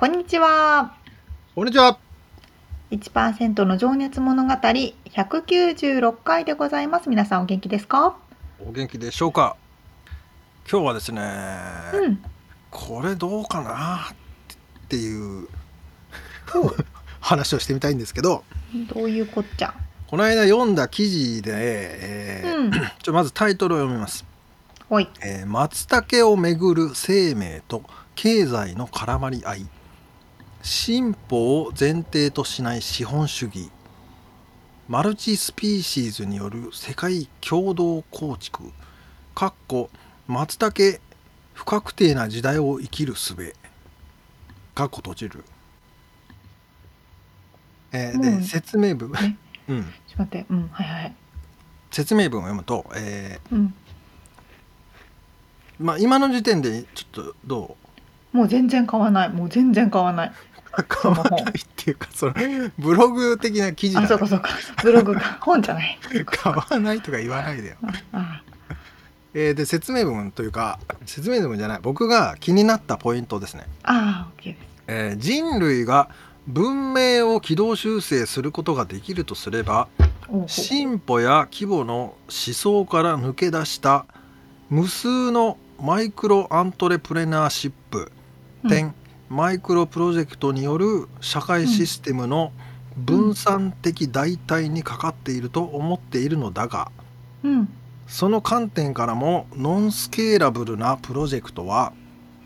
こんにちは。こんにちは。1%の情熱物語196回でございます。皆さんお元気ですか？お元気でしょうか？今日はですね、うん、これどうかな？っていう 話をしてみたいんですけど。どういうこっちゃ？この間読んだ記事で、えー、うん、ちょまずタイトルを読みます。はい、えー、松茸をめぐる生命と経済の絡まり合い進歩を前提としない資本主義。マルチスピーシーズによる世界共同構築。かっこ松茸不確定な時代を生きる術。かっこ閉じる。えー、で説明文。うん。ちょっと待って。うん。はいはい。説明文を読むとえー、うん、まあ今の時点でちょっとどう？もう全然買わない。もう全然買わない買わないっていうかそのブログ的な記事だ、ね、あそうかそうか。ブログか。本じゃない。買わないとか言わないでよ。えー、で説明文というか説明文じゃない。僕が気になったポイントですね。ああ OK です、えー、人類が文明を軌道修正することができるとすれば進歩や規模の思想から抜け出した無数のマイクロアントレプレナーシップ、点マイクロプロジェクトによる社会システムの分散的代替にかかっていると思っているのだが、うん、その観点からもノンスケーラブルなプロジェクトは、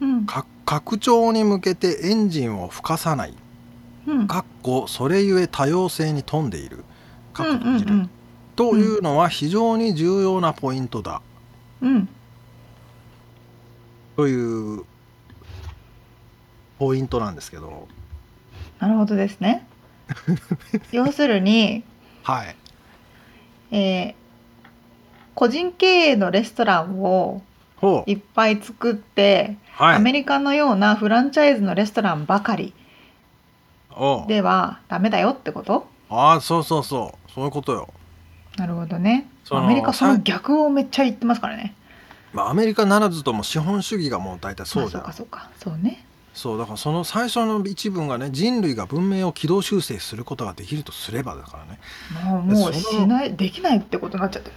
うん、拡張に向けてエンジンを吹かさない、うん、かっこそれゆえ多様性に富んでいる。かっこ閉じる、というのは非常に重要なポイントだ。うん、というポイントなんですけど。なるほどですね。要するにはい。えー、個人経営のレストランをいっぱい作って、はい、アメリカのようなフランチャイズのレストランばかりではダメだよってこと？ああそうそうそう。そういうことよ。なるほどね。アメリカその逆をめっちゃ言ってますからね。まあアメリカならずとも資本主義がもう大体そうじゃん、まあ、そうかそうか。そうねそうだからその最初の一文がね人類が文明を軌道修正することができるとすればだからねもうもうしないできないってことになっちゃってる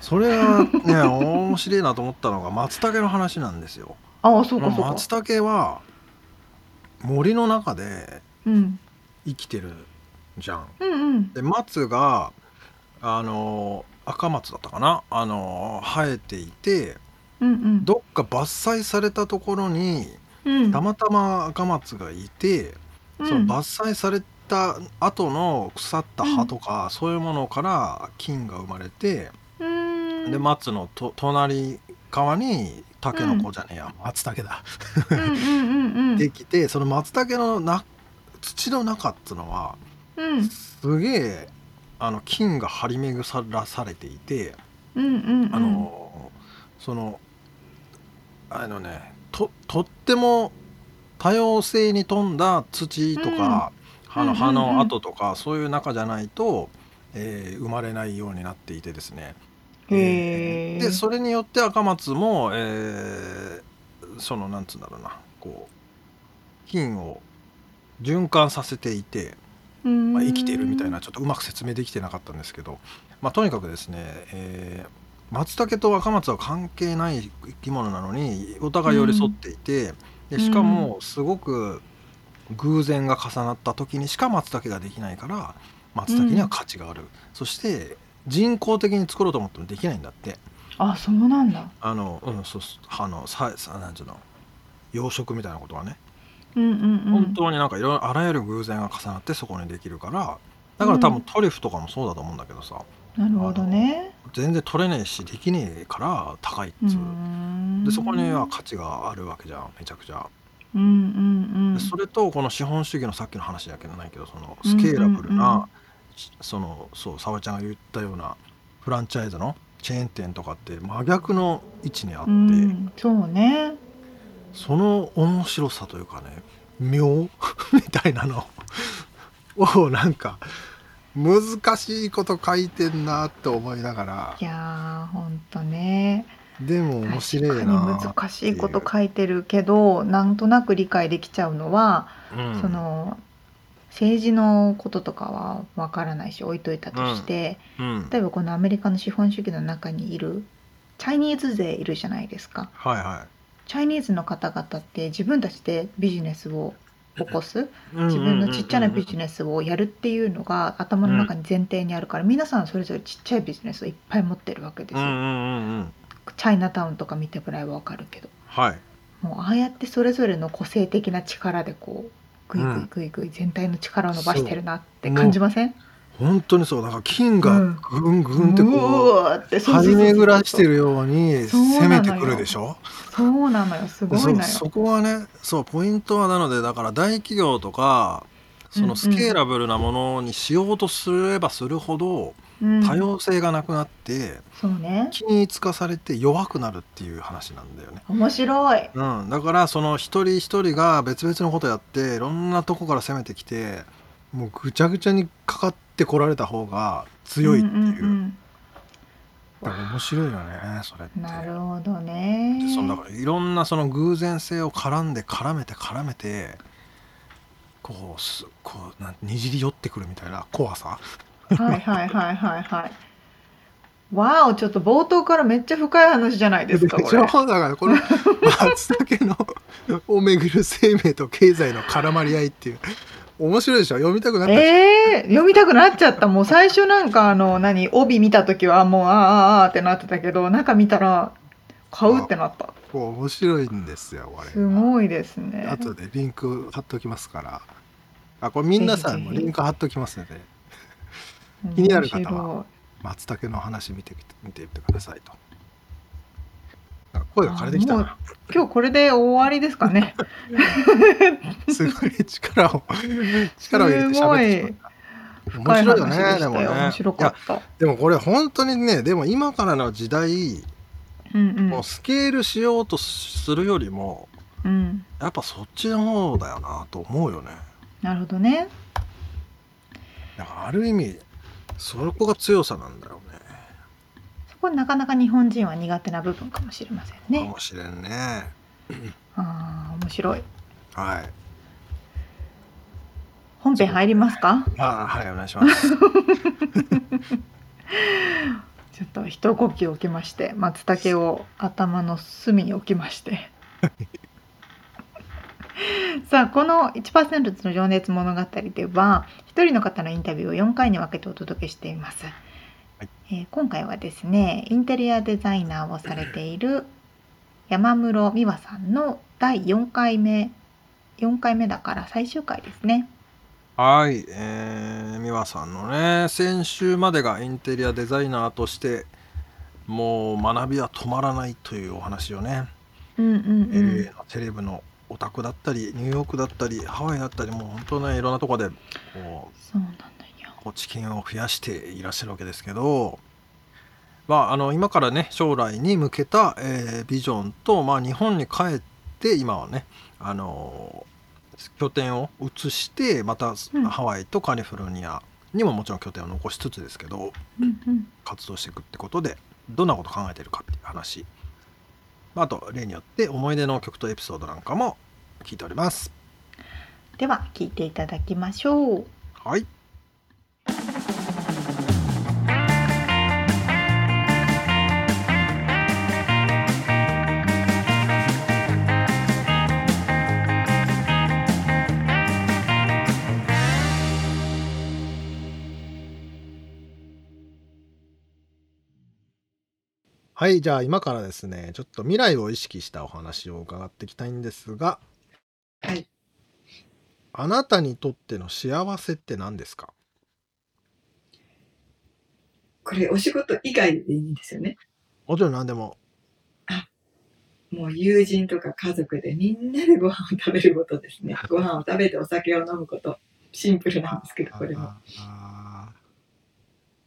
それがね 面白いなと思ったのが松茸の話なんですよ。ああそうかそうか。松茸は森の中で生きてるじゃん。うんうん、で松があの赤松だったかな？あの生えていて、うんうん、どっか伐採されたところにたまたま赤松がいて、その伐採された後の腐った葉とか、そういうものから菌が生まれて、で松のと隣側にタケノコじゃねえや、松茸だ。できてその松茸のな土の中っつうのは、すげえあの菌が張り巡らされていて、あのそのあのねととっても多様性に富んだ土とか、葉の葉の跡とか、そういう中じゃないと、えー、生まれないようになっていてですね、えー、でそれによって赤松も、えー、そのなんつうんだろうなこう菌を循環させていて、まあ、生きているみたいなちょっとうまく説明できてなかったんですけど、まあ、とにかくですね、えー松茸と若松は関係ない生き物なのにお互い寄り添っていて、でしかもすごく偶然が重なった時にしか松茸ができないから松茸には価値がある、そして人工的に作ろうと思ってもできないんだって。あそうなんだ。あのうんそうあのささなんていうの？養殖みたいなことはね、うんうんうん、本当になんかいろいろあらゆる偶然が重なってそこにできるから。だから多分トリュフとかもそうだと思うんだけどさ、なるほどね。全然取れねえしできねえから高いっつう。でそこには価値があるわけじゃんめちゃくちゃ。うんうんうん、それとこの資本主義のさっきの話だけどないけどそのスケーラブルな、うんうんうん、そのそう沙織ちゃんが言ったようなフランチャイズのチェーン店とかって真逆の位置にあって、うん、そうね。その面白さというかね妙？みたいなのをなんか難しいこと書いてんなって思いながら。いやーほんとね。でも面白いな難しいこと書いてるけどなんとなく理解できちゃうのは、うん、その政治のこととかはわからないし置いといたとして、うん。うん、例えばこのアメリカの資本主義の中にいるチャイニーズ勢いるじゃないですか。はいはい、チャイニーズの方々って自分たちでビジネスを起こす？自分のちっちゃなビジネスをやるっていうのが頭の中に前提にあるから、皆さんそれぞれちっちゃいビジネスをいっぱい持ってるわけですよ。チャイナタウンとか見てもらえば分かるけど、はい、もうああやってそれぞれの個性的な力でこうグイグイグイグイ全体の力を伸ばしてるなって感じません？本当にそう。だから金がぐんぐんってこう張り巡らしてるように攻めてくるでしょ？そうなのよ。すごいのよ。そこはねそうポイントはなのでだから大企業とかそのスケーラブルなものにしようとすればするほど、多様性がなくなって、そうね。均一化されて弱くなるっていう話なんだよね。面白い、うん、だからその一人一人が別々のことやっていろんなとこから攻めてきてもうぐちゃぐちゃにかかってこられた方が強いっていう。うんうんうん。面白いよねそれって。なるほどね。そのだからいろんなその偶然性を絡んで絡めて絡めてこうすこうなんにじり寄ってくるみたいな怖さ。はいはいはいはいはいわおちょっと冒頭からめっちゃ深い話じゃないですかこれ。だからこの 松茸の をめぐる生命と経済の絡まり合いっていう面白いでしょ？読みたくなったえー、読みたくなっちゃった。もう最初なんかあの何帯見た時はもうああああってなってたけど中見たら買うってなった。面白いんですよすごいですね。後でリンク貼っときますから。あこれみんなさリンク貼っときますので。気になる方は松茸の話見てみてみてくださいと。声が枯れてきたな。今日これで終わりですかね。すごい力を 力を入れて喋ってしまった。面白いよねでもね。面白かった。でもこれ本当にねでも今からの時代、うんうん、もうスケールしようとするよりも、うん、やっぱそっちの方だよなと思うよね。なるほどね。だからある意味そこが強さなんだろこなかなか日本人は苦手な部分かもしれませんね。かもしれんね。ああ面白い。はい。本編入りますか？あはいお願いします。ちょっと一呼吸置きまして松茸を頭の隅に置きまして さあこの1%の情熱物語では1人の方のインタビューを4回に分けてお届けしています、はい、えー、今回はですねインテリアデザイナーをされている山室美和さんの第4回目4回目だから最終回ですね。はい、えー、美和さんのね先週までがインテリアデザイナーとしてもう学びは止まらないというお話をね、うんうんうん、LA のテレビのオタクだったりニューヨークだったりハワイだったりもう本当ねいろんなとこでこうそうなんこう知見を増やしていらっしゃるわけですけど、まあ、あの今からね将来に向けた、えー、ビジョンと、まあ、日本に帰って今はねあの拠点を移してまたハワイとカリフォルニアにももちろん拠点を残しつつですけど、うんうん、活動していくってことでどんなこと考えてるかっていう話。あと例によって思い出の曲とエピソードなんかも聞いております。では聞いていただきましょう。はいはい、じゃあ今からですね、ちょっと未来を意識したお話を伺っていきたいんですが、はい。あなたにとっての幸せって何ですか？これお仕事以外でいいんですよね。もちろん何でも。あ、もう友人とか家族でみんなでご飯を食べることですね。ご飯を食べてお酒を飲むこと。シンプルなんですけど、これも。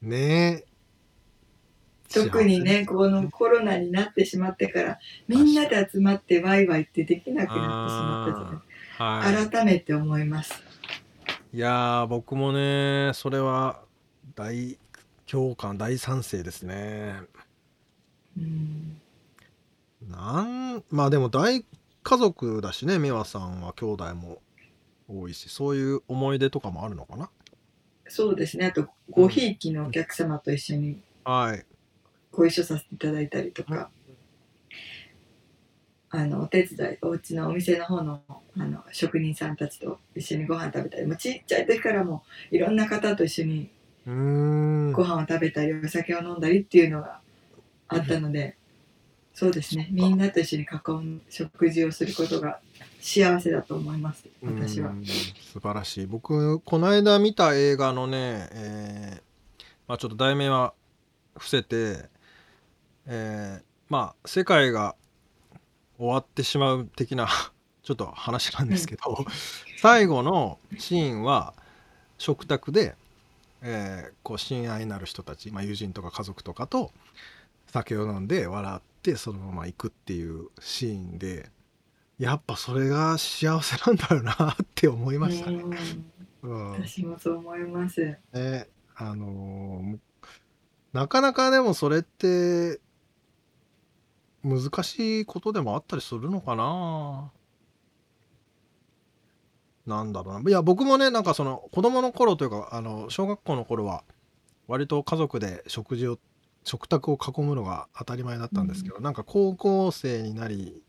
ねえ。特にね、このコロナになってしまってから、みんなで集まってワイワイってできなくなってしまったじゃないはい、改めて思います。いや僕もね、それは大共感、大賛成ですね。うん。なんまあでも大家族だしね、美和さんは兄弟も多いし、そういう思い出とかもあるのかな？そうですね。あと、ごひいきのお客様と一緒にはい。ご一緒させていただいたりとか、あのお手伝いお家のお店の方のあの職人さんたちと一緒にご飯食べたりもうちっちゃい時からもいろんな方と一緒にご飯を食べたりお酒を飲んだりっていうのがあったので、そうですね。みんなと一緒に囲む食事をすることが幸せだと思います私は。素晴らしい。僕この間見た映画のね、えーまあ、ちょっと題名は伏せて、えー、まあ世界が終わってしまう的な ちょっと話なんですけど、うん、最後のシーンは食卓で、えー、こう親愛なる人たち、まあ、友人とか家族とかと酒を飲んで笑ってそのまま行くっていうシーンでやっぱそれが幸せなんだよなって思いましたね。うん、私もそう思います。ねあのー、なかなかでもそれって難しいことでもあったりするのかな？なんだろうな。いや、僕もね、なんかその子供の頃というか、あの、小学校の頃は、割と家族で食事を、食卓を囲むのが当たり前だったんですけど、うん、なんか高校生になり、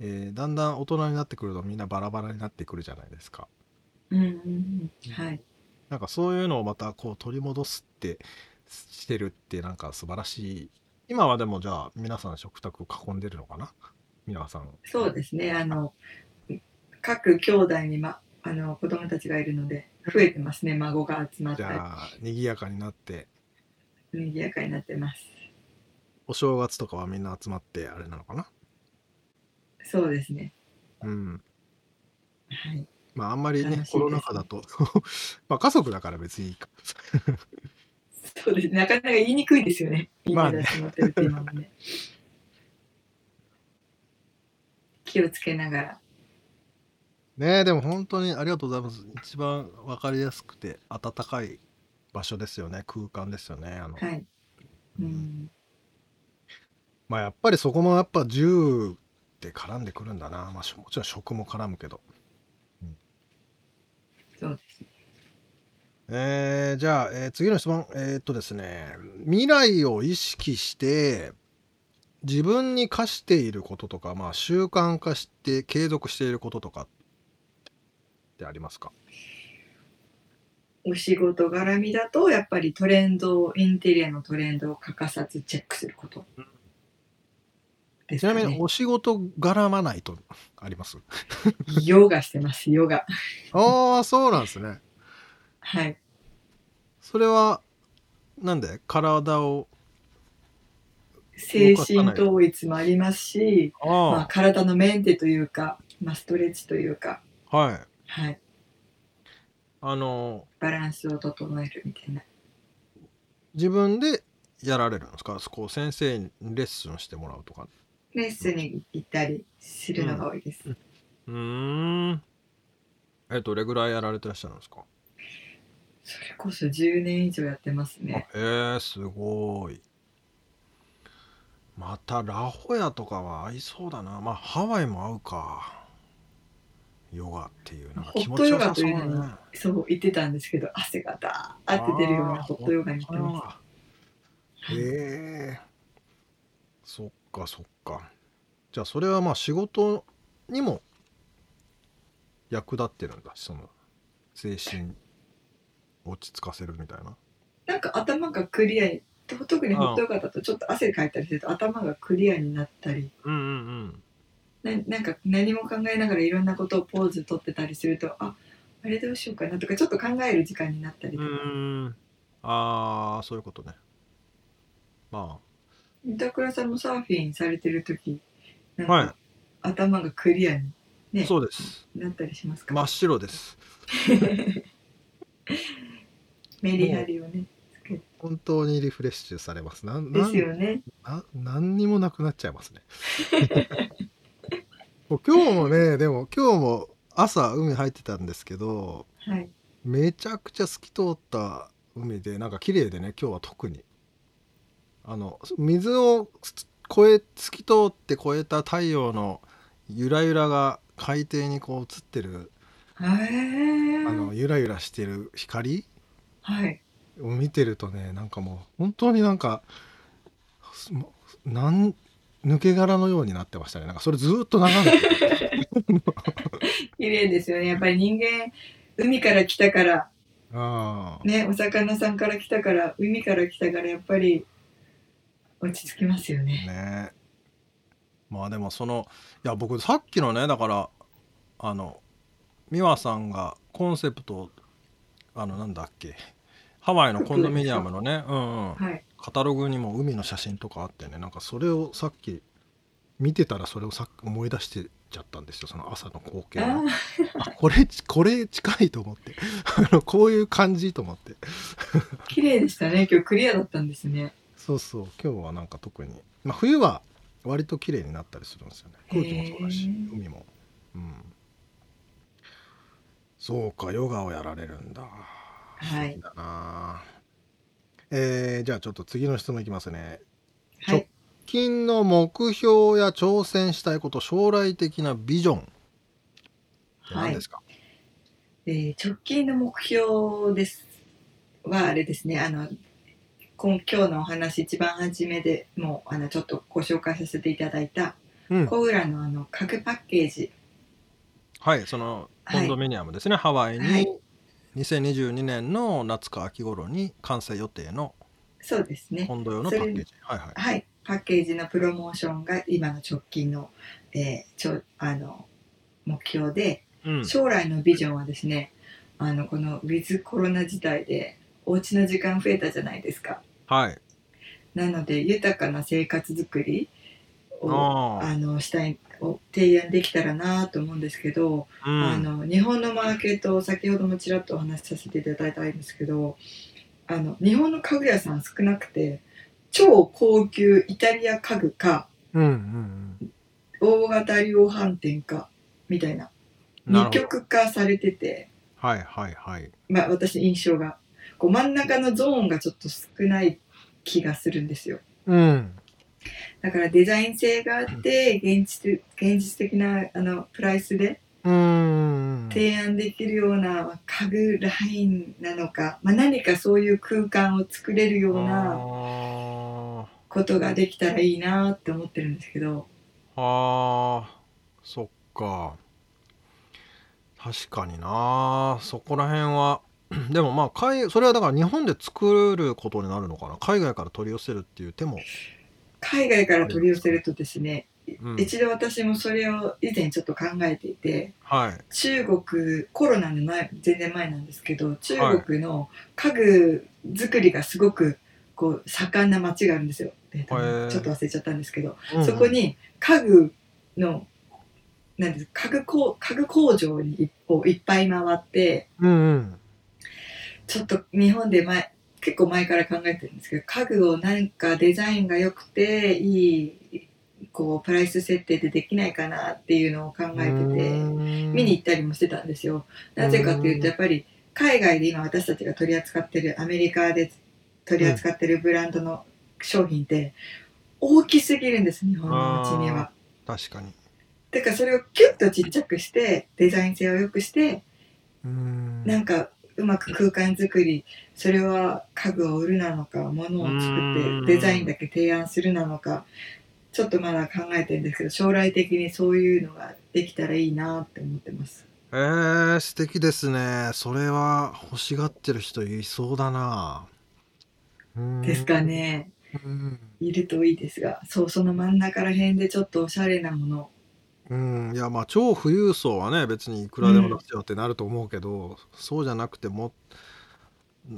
えー、だんだん大人になってくるとみんなバラバラになってくるじゃないですか。うんうんはい。なんかそういうのをまたこう取り戻すってしてるってなんか素晴らしい今はでもじゃあ皆さん食卓を囲んでるのかな？皆さん。そうですね。あの各兄弟にまあの子供たちがいるので増えてますね。孫が集まって。じゃあ賑やかになって。賑やかになってます。お正月とかはみんな集まってあれなのかな？そうですね。うん。はい。まああんまりね、ねコロナ禍だと まあ家族だから別にいいか。そうですなかなか言いにくいですよね。まあね、ね。気をつけながら。ねでも本当にありがとうございます。一番わかりやすくて温かい場所ですよね。空間ですよね。あの、はい。うん。まあやっぱりそこもやっぱ銃って絡んでくるんだな。まあもちろん食も絡むけど。うん、そうですね。えー、じゃあ、えー、次の質問。えー、っとですね、未来を意識して、自分に課していることとか、まあ、習慣化して継続していることとかってありますか？お仕事絡みだと、やっぱりトレンド、インテリアのトレンドを欠かさずチェックすること。ちなみにお仕事絡まないとあります？ヨガしてます、ヨガ。ああ、そうなんですね。はい。それは、なんで体を精神統一もありますし、あまあ、体のメンテというか、まあ、ストレッチというか、はい。はい。あの、バランスを整えるみたいな。自分でやられるんですか？こう先生にレッスンしてもらうとか。レッスンに行ったりするのが多いです。うん。んえ、どれぐらいやられてらっしゃるんですか？それこそ10年以上やってますね。へえー、すごい。またラホヤとかは合いそうだな。まあハワイも合うか。ヨガっていうなんか気持ちよさそうだね。そう言ってたんですけど汗がダーって出るようなホットヨガに行ってます。へえー、そっかそっか。じゃあそれはまあ仕事にも役立ってるんだその精神落ち着かせるみたいな。なんか頭がクリア特にホットヨガだとちょっと汗かいたりすると頭がクリアになったり、うんうんうん。ななんか何も考えながらいろんなことをポーズ取ってたりするとああれどうしようかなとかちょっと考える時間になったりとか、うんああそういうことね。ま板倉さんもサーフィンされてる時なんか、はい。頭がクリアにあねそうです。なったりしますか、真っ白です メリハリをね本当にリフレッシュされます。なんでなんすよね。な何にもなくなっちゃいますね。今日もねでも今日も朝海入ってたんですけどはい。めちゃくちゃ透き通った海でなんか綺麗でね今日は特に。あの水を越え透き通って越えた太陽のゆらゆらが海底にこう映ってるあのゆらゆらしてる光はい。を見てるとねなんかもう本当になんかなん抜け殻のようになってましたね。なんかそれずーっと眺めて。綺麗ですよね。やっぱり人間海から来たからああ。ねお魚さんから来たから海から来たからやっぱり落ち着きますよね。ね。まあでもそのいや僕さっきのねだからあの美和さんがコンセプトあのなんだっけ？ハワイのコンドミニアムのね、うんうん、はい。カタログにも海の写真とかあってねなんかそれをさっき見てたらそれをさ思い出してちゃったんですよその朝の光景あこれこれ近いと思って。こういう感じと思って。ー 綺麗でしたね。今日クリアだったんですね。そうそう。今日はなんか特に、まあ、冬は割と綺麗になったりするんですよね。空気もそうだし海も。うん。そうかヨガをやられるんだはい。いだな。えー、じゃあちょっと次の質問いきますね。はい。直近の目標や挑戦したいこと将来的なビジョンって何ですか、えー直近の目標です。はあれですね。あの今今日のお話一番初めでもうあのちょっとご紹介させていただいたうん。コウラのあの家具パッケージ。はいそのはい。コンドミニアムですね、ハワイにはい2022年の夏か秋頃に完成予定のそうですね。コンド用のパッケージ。はいはい。はいパッケージのプロモーションが今の直近の,、えーちょあの目標でうん。将来のビジョンはですねあのこのウィズコロナ時代でお家の時間増えたじゃないですか。はい。なので豊かな生活づくりをあのしたいを提案できたらなと思うんですけど、うん。あの日本のマーケットを先ほどもちらっとお話しさせていただいたんですけどあの日本の家具屋さん少なくて超高級イタリア家具かうんうん大型量販店かみたいな二極化されてて、はいはいはい。まあ、私印象が。こう真ん中のゾーンがちょっと少ない気がするんですよ。うんだからデザイン性があって現実現実的なあのプライスでうん。提案できるような家具ラインなのか、まあ、何かそういう空間を作れるようなあことができたらいいなって思ってるんですけど。ーあー。そっか。確かにな。そこら辺は。でもまあ海それはだから日本で作ることになるのかな。海外から取り寄せるっていう手も、海外から取り寄せるとですね、うん。一度私もそれを以前ちょっと考えていてはい。中国コロナの前全然前なんですけど中国の家具作りがすごくこう盛んな町があるんですよ、えー。ちょっと忘れちゃったんですけど、うんそこに家具のなんです家具工家具工場にをいっぱい回ってうんうん。ちょっと日本で前結構前から考えてるんですけど家具をなんかデザインが良くていいこうプライス設定でできないかなっていうのを考えてて見に行ったりもしてたんですよ。なぜかというとやっぱり海外で今私たちが取り扱ってるアメリカで取り扱ってるブランドの商品って大きすぎるんです日本のうちには。確かにだからそれをキュッとちっちゃくしてデザイン性を良くしてうんなんかうまく空間作りそれは家具を売るなのか物を作うんってデザインだけ提案するなのかちょっとまだ考えてるんですけど将来的にそういうのができたらいいなって思ってます。えー、素敵ですねそれは欲しがってる人いそうだなうですかね。いるといいですが、そう、その真ん中ら辺でちょっとおしゃれなもの。うん、いや、まあ、超富裕層はね、別にいくらでも出せよってなると思うけど、そうじゃなくても、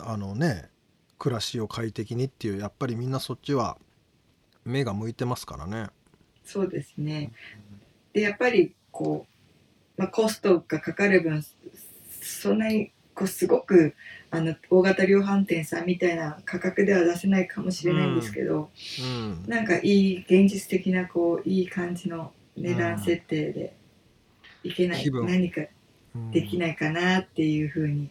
あのね、暮らしを快適にっていう、やっぱりみんなそっちは目が向いてますからね。そうですね。で、やっぱりこう、まあ、コストがかかる分、そんなにこうすごくあの大型量販店さんみたいな価格では出せないかもしれないんですけど、うんうん、なんかいい現実的なこういい感じの値段設定でいけない、うん、何かできないかなっていうふうに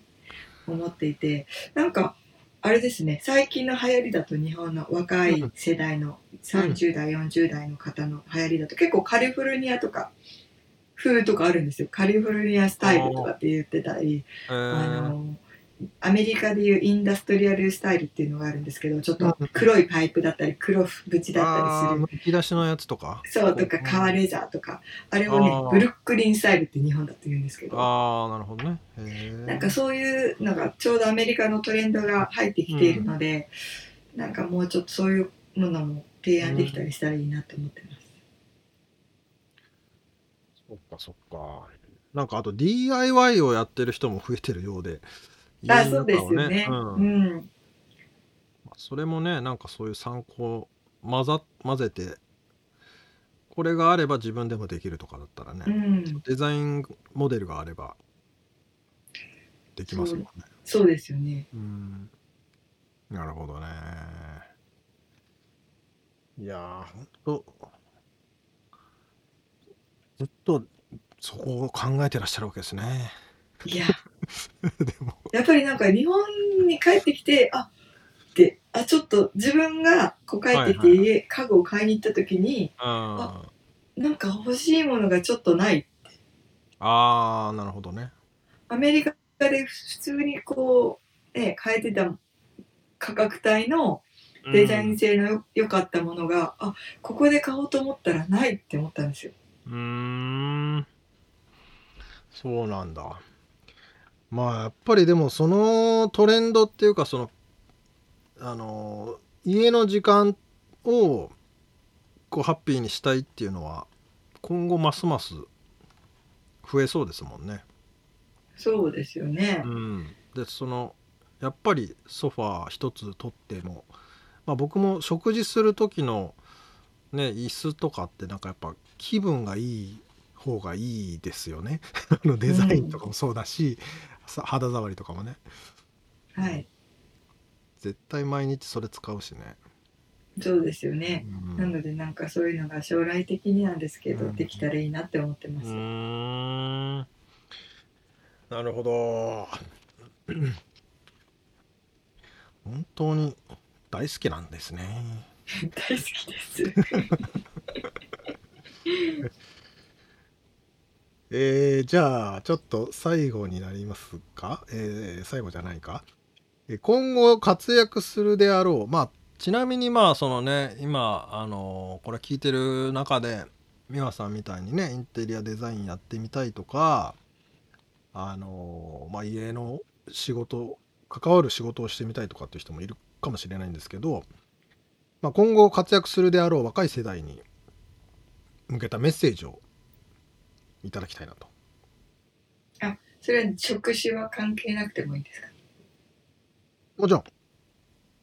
思っていてなんかあれですね最近の流行りだと日本の若い世代の30代、40代の方の流行りだと結構カリフォルニアとか風とかあるんですよ。カリフォルニアスタイルとかって言ってたりあのアメリカでいうインダストリアルスタイルっていうのがあるんですけどちょっと黒いパイプだったり黒縁だったりする。むき出しのやつとか？そうとか革レザーとか。あれをねブルックリンスタイルって日本だと言うんですけど。ああなるほどね。なんかそういうのがちょうどアメリカのトレンドが入ってきているので、うん、なんかもうちょっとそういうものも提案できたりしたらいいなと思ってます、うん、そっかそっか。なんかあと DIY をやってる人も増えてるようであ、そうですよね。うん。うん。それもねなんかそういう参考混ざ混ぜてこれがあれば自分でもできるとかだったらね、うん、デザインモデルがあればできますもんね。そうですよね。うん。なるほどね。いやほんとずっとそこを考えてらっしゃるわけですね。いや やっぱりなんか日本に帰ってきてあってあちょっと自分がこう帰ってきて家、家具を買いに行った時にあなんか欲しいものがちょっとないああなるほどね。アメリカで普通にこうね変えてた価格帯のデザイン性の良かったものが、うん、あここで買おうと思ったらないって思ったんですよ。うん。そうなんだまあやっぱりでもそのトレンドっていうかそのあの家の時間をこうハッピーにしたいっていうのは今後ますます増えそうですもんね。そうですよね。うん、でそのやっぱりソファー一つ取っても、まあ、僕も食事する時のね椅子とかってなんかやっぱ気分がいい方がいいですよね あのデザインとかもそうだし、さ肌触りとかもね。はい。絶対毎日それ使うしね。そうですよね、うん、なのでなんかそういうのが将来的になんですけど、うん、できたらいいなって思ってます。うん。なるほど。本当に大好きなんですね。大好きです えー、じゃあ、ちょっと最後になりますか、えー、最後じゃないか、え今後活躍するであろう。まあ、ちなみにまあ、そのね、今、あのー、これ聞いてる中で、美和さんみたいにね、インテリアデザインやってみたいとか、あのー、まあ、家の仕事、関わる仕事をしてみたいとかっていう人もいるかもしれないんですけど、まあ、今後活躍するであろう若い世代に向けたメッセージをいただきたいなと。あ、それは職種は関係なくてもいいですか？もちろん。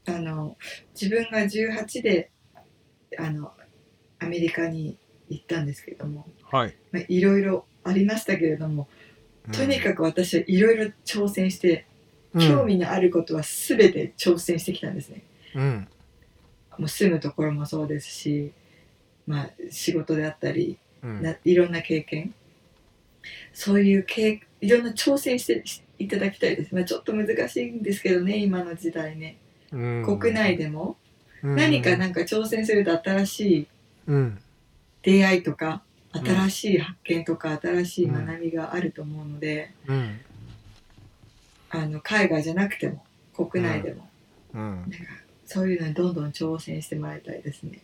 あの、自分が18で、あの、アメリカに行ったんですけれども、はい。まあ、いろいろありましたけれども、とにかく私はいろいろ挑戦して、うん、興味のあることは全て挑戦してきたんですね。うん。もう住むところもそうですし、まあ、仕事であったり、うん、ないろんな経験そういうけいろんな挑戦していただきたいです、まあ、ちょっと難しいんですけどね今の時代ね、うん、国内でも、うん、何かなんか挑戦すると新しい出会いとか、新しい発見とか新しい学びがあると思うので、あの海外じゃなくても国内でも、なんかそういうのにどんどん挑戦してもらいたいですね。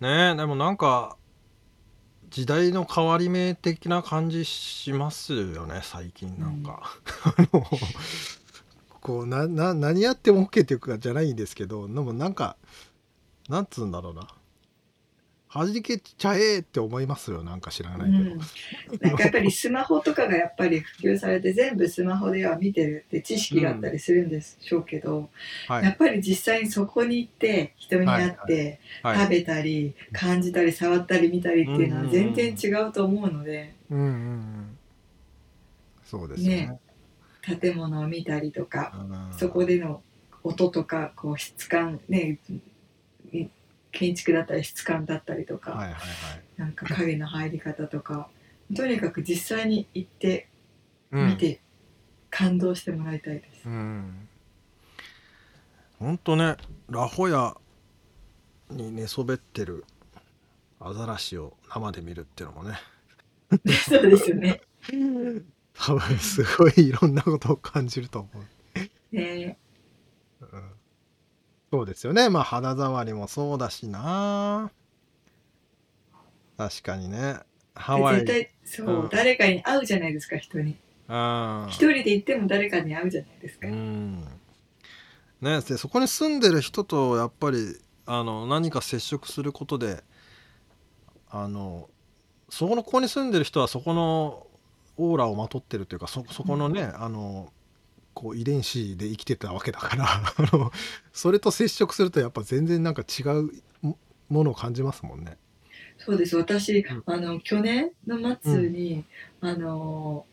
ねでもなんか時代の変わり目的な感じしますよね最近なんか、うん、こうなな何やっても OK っていうかじゃないんですけどでもなんかなんつうんだろうな弾けちゃえって思いますよ。なんか知らないけど、うん、なんかやっぱりスマホとかがやっぱり普及されて全部スマホでは見てるって知識があったりするんでしょうけど、うんはい、やっぱり実際にそこに行って人に会って食べたり感じたり触ったり見たりっていうのは全然違うと思うので、うんうんうん、そうですね。ね。建物を見たりとかそこでの音とかこう質感ね建築だったり質感だったりとか、はいはいはい、なんか影の入り方とかとにかく実際に行って見て感動してもらいたいです。本当、ねラホヤに寝そべってるアザラシを生で見るっていうのもね。そうですよね。多分すごいいろんなことを感じると思う。ね。うんそうですよね。まあ肌触りもそうだしな。確かにね。ハワイ。絶対そう、うん、誰かに会うじゃないですか人に。一人で行っても誰かに会うじゃないですか。うん。ねでそこに住んでる人とやっぱりあの何か接触することであのそこのここに住んでる人はそこのオーラをまとってるというかそそこのね、うん、あのこう遺伝子で生きてたわけだからあの それと接触するとやっぱ全然なんか違うものを感じますもんね。そうです。私、うん、あの去年の末に、うん、あの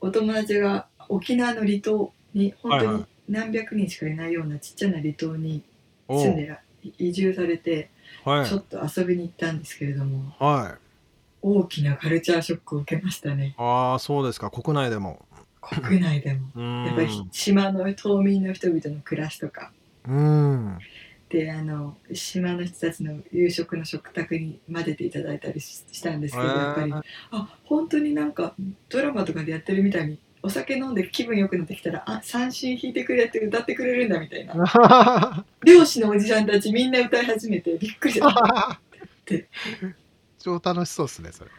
お友達が沖縄の離島に本当に何百人しかいないようなちっちゃな離島に住んでら移住されて、はい、ちょっと遊びに行ったんですけれども、はい、大きなカルチャーショックを受けましたね。ああそうですか。国内でも。国内でも。やっぱり島の島民の人々の暮らしとか。であの島の人たちの夕食の食卓に混ぜていただいたりしたんですけどやっぱり。あ本当になんかドラマとかでやってるみたいにお酒飲んで気分良くなってきたらあ三振弾いてくれって歌ってくれるんだみたいな。漁師のおじさんたちみんな歌い始めてびっくりしたって。超楽しそうですねそれ。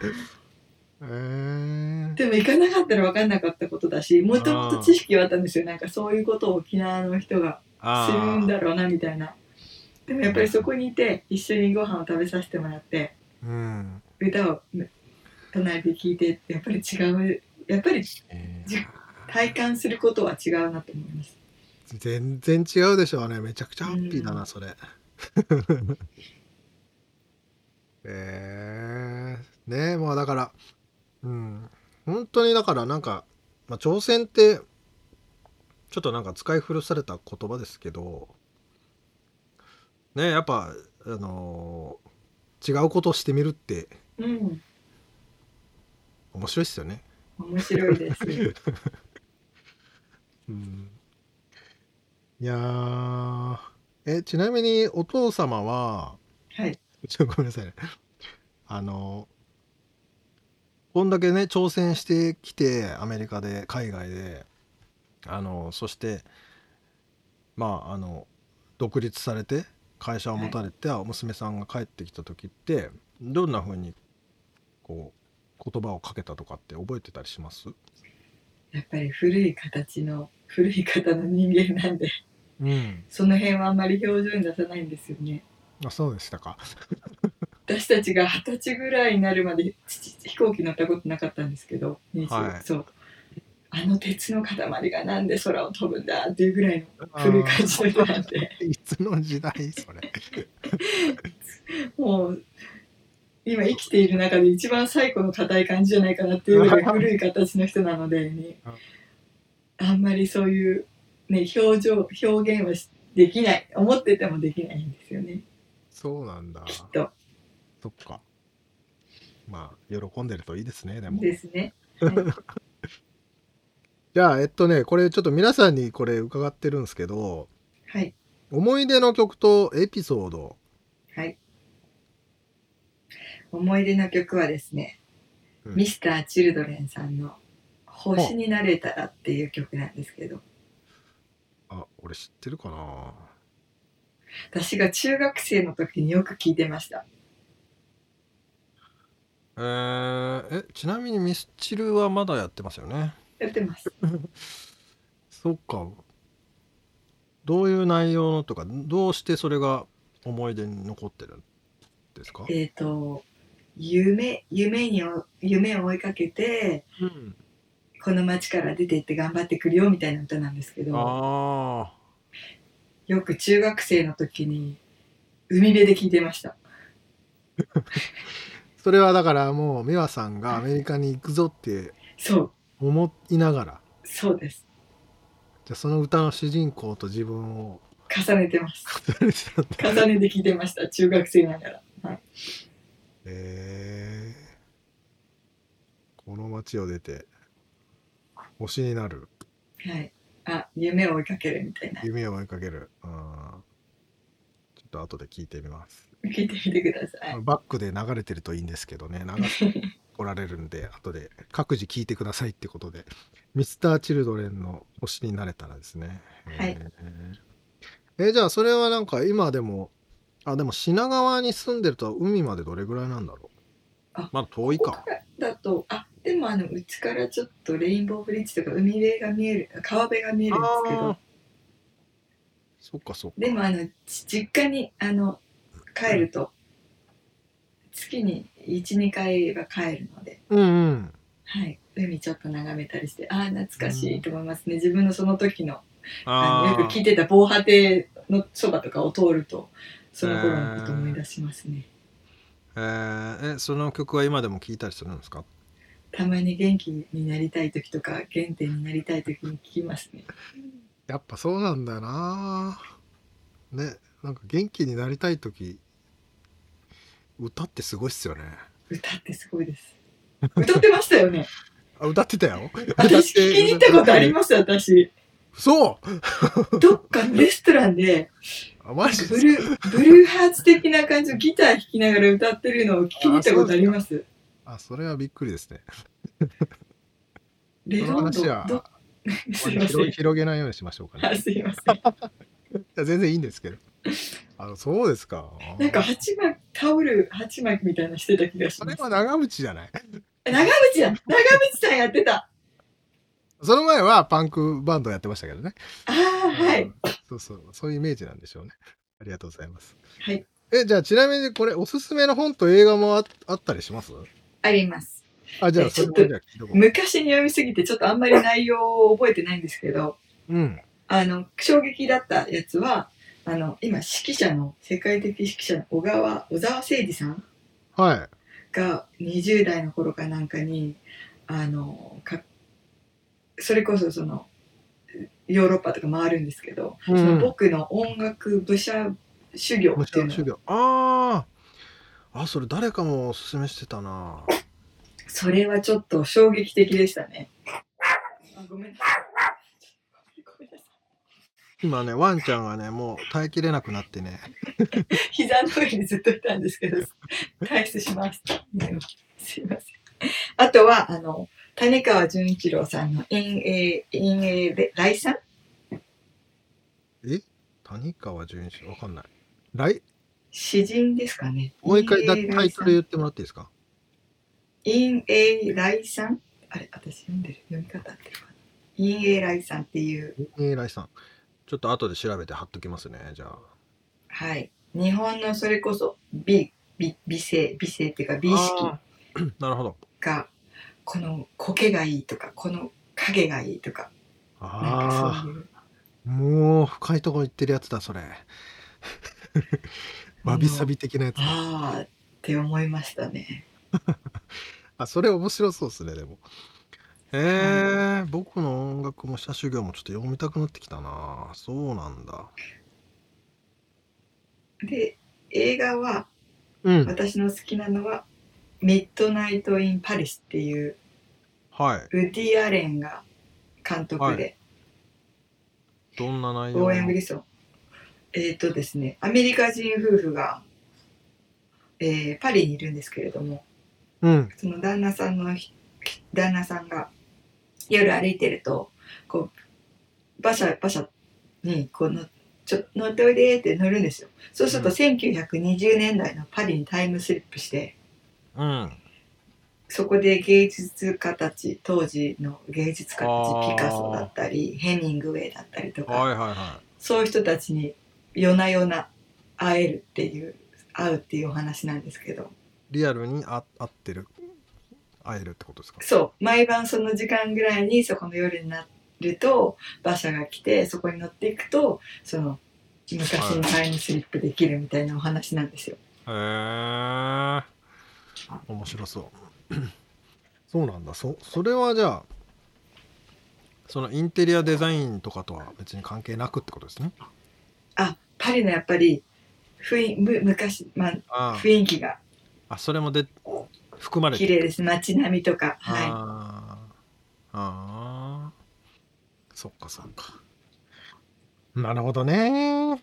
でも行かなかったら分かんなかったことだしもともと知識はあったんですよ。なんかそういうことを沖縄の人がするんだろうなみたいな。でもやっぱりそこにいて一緒にご飯を食べさせてもらって、うん、歌を隣で聞いてやっぱり違う。やっぱり、えー、体感することは違うなと思います。全然違うでしょうね。めちゃくちゃハッピーだな、うん、それ。えー、ねえもうだからうん。本当にだからなんか、まあ、挑戦ってちょっとなんか使い古された言葉ですけどねやっぱあのー、違うことをしてみるってうん面白いっすよね。面白いです。うん、いやえちなみにお父様ははい ちょごめんなさいねあのこんだけね挑戦してきてアメリカで海外であのそしてまああの独立されて会社を持たれて、娘さんが帰ってきた時ってどんな風にこう言葉をかけたとかって覚えてたりします？やっぱり古い形の古い方の人間なんで、うん、その辺はあんまり表情に出さないんですよね。あそうでしたか私たちが二十歳ぐらいになるまで飛行機乗ったことなかったんですけど、はい、そう。あの鉄の塊がなんで空を飛ぶんだっていうぐらいの古い感じの人なんで。いつの時代それ。もう今生きている中で一番最古の硬い感じじゃないかなっていうぐらい古い形の人なのでね。あんまりそういう、ね、表情表現はできない。思っててもできないんですよね。そうなんだ。きっとそっか。まあ、喜んでるといいですね、でも。ですね。はい、じゃあ、えっとね、これちょっと皆さんにこれ伺ってるんですけど、はい。思い出の曲とエピソード。はい。思い出の曲はですね、うん、ミスター・チルドレンさんの「星になれたら」っていう曲なんですけど。あ、俺知ってるかな私が中学生の時によく聞いてました。えー、えちなみにミスチルはまだやってますよね？やってます。そっか。どういう内容のとかどうしてそれが思い出に残ってるんですか？えっ、と夢夢に夢を追いかけて、うん、この町から出て行って頑張ってくるよみたいな歌なんですけどよく中学生の時に海辺で聞いてました それはだからもう美和さんがアメリカに行くぞってそう。思いながら。そうです。じゃあその歌の主人公と自分を。重ねてます。重ねて聞いてました。中学生ながら。はい。え。ー、この街を出て星になる。はい。あ夢を追いかけるみたいな。夢を追いかける。うん。ちょっと後で聞いてみます聞いてみてください。バックで流れてるといいんですけどね。流しておられるんで 後で各自聞いてくださいってことで。ミスターチルドレンの星になれたらですね。はい、えー、えじゃあそれはなんか今でもあ、でも品川に住んでると海までどれぐらいなんだろう？あまあ遠いか。だと、あ、でもあの、うちからちょっとレインボーブリッジとか海辺が見える、川辺が見えるんですけど。そっかそっか。でもあの、実家に、あの、帰ると、月に1、2回は帰るので。うんうん。はい。海ちょっと眺めたりして、ああ、懐かしいと思いますね。自分のその時の、あのよく聞いてた防波堤のそばとかを通ると、その頃のこと思い出しますね。えー、えその曲は今でも聴いたりするんですか？たまに元気になりたい時とか原点になりたい時に聴きますね。やっぱそうなんだよなねなんか元気になりたい時歌ってすごいっすよね。歌ってすごいです。歌ってましたよね。あ歌ってたよ。私聞きに行ったことあります私。そうどっかのレストランであマジブルー、ブルーハーツ的な感じのギター弾きながら歌ってるのを聞きに行ったことあります？あそれはびっくりですね。レロンドど すいません広げないようにしましょうかね。あすいません。いや全然いいんですけど。あのそうですか。なんか鉢巻き、タオル鉢巻きみたいなしてた気がします。それは長渕じゃない？長渕だ 長渕さんやってたその前はパンクバンドやってましたけどね。ああ、はい。そうそう、そういうイメージなんでしょうね。ありがとうございます。はい。え、じゃあちなみにこれおすすめの本と映画もああったりします？あります。あ、じゃあちょっと昔に読みすぎてちょっとあんまり内容を覚えてないんですけど、うん。あの、衝撃だったやつは、あの、今指揮者の、世界的指揮者の小川、小沢誠二さんはい。が20代の頃かなんかに、あの、かそれこそそのヨーロッパとか回るんですけど、うん、その僕の音楽武者修行っていうの。ああそれ誰かもおすすめしてたな。それはちょっと衝撃的でしたね。ごめんなさい今ねワンちゃんがねもう耐えきれなくなってね 膝の上にずっといたんですけど退出しますすいませんあとはあの谷川淳一郎さんの陰影、陰影で、来さん？え？谷川淳一郎？わかんない。来詩人ですかね。もう一回だタイトル言ってもらっていいですか？陰影来さん？あれ、私読んでる。読み方ってるかな？陰影来さんっていう。陰影来さん。ちょっと後で調べて貼っときますね、じゃあ。はい。日本のそれこそ美、美、美声、美声っていうか美意識 なるほど。がこの苔がいいとかこの影がいいとか。ああもう深いとこ行ってるやつだそれ。わびさび的なやつああって思いましたね。あそれ面白そうですねでもえー、僕の音楽も社修行もちょっと読みたくなってきたなそうなんだで映画は、うん、私の好きなのはミッドナイト・イン・パリスっていう、はい。ウディ・アレンが監督で、どんな内容？オーエン・ウィルソン。えっ、とですね、アメリカ人夫婦が、えーパリにいるんですけれども、うん。その旦那さんの旦那さんが夜歩いてると、こう、馬車、馬車に、この、ちょ乗っておいでって乗るんですよ。そうすると、1920年代のパリにタイムスリップして、うん。そこで芸術家たち当時の芸術家たちピカソだったりヘミングウェイだったりとか、はいはいはそういう人たちに夜な夜な会えるっていう会うっていうお話なんですけど。リアルに会ってる会えるってことですか？そう。毎晩その時間ぐらいにそこの夜になると馬車が来てそこに乗っていくとその昔にタイムスリップできるみたいなお話なんですよ。へえ面白そう。そうなんだ。そそれはじゃあそのインテリアデザインとかとは別に関係なくってことですね？あパリのやっぱり雰囲む昔、まあ、雰囲気が。あそれもで含まれて綺麗です。街並みとか。はい。ああそっかそっか。なるほどね。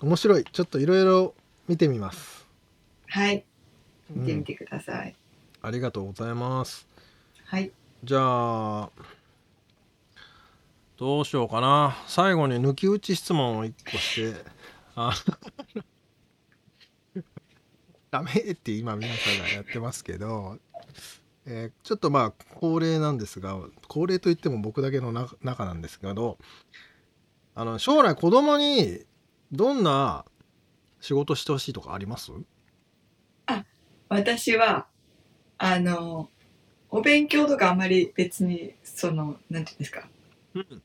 面白い。ちょっといろいろ見てみます。はい。見てみてください、うん、ありがとうございます。はい。じゃあどうしようかな。最後に抜き打ち質問を1個して。あダメって今皆さんがやってますけど、えー、ちょっとまあ恒例なんですが恒例といっても僕だけの中なんですけどあの将来子供にどんな仕事してほしいとかあります？あ私はあのお勉強とかあんまり別にそのなんていうんですか、うん、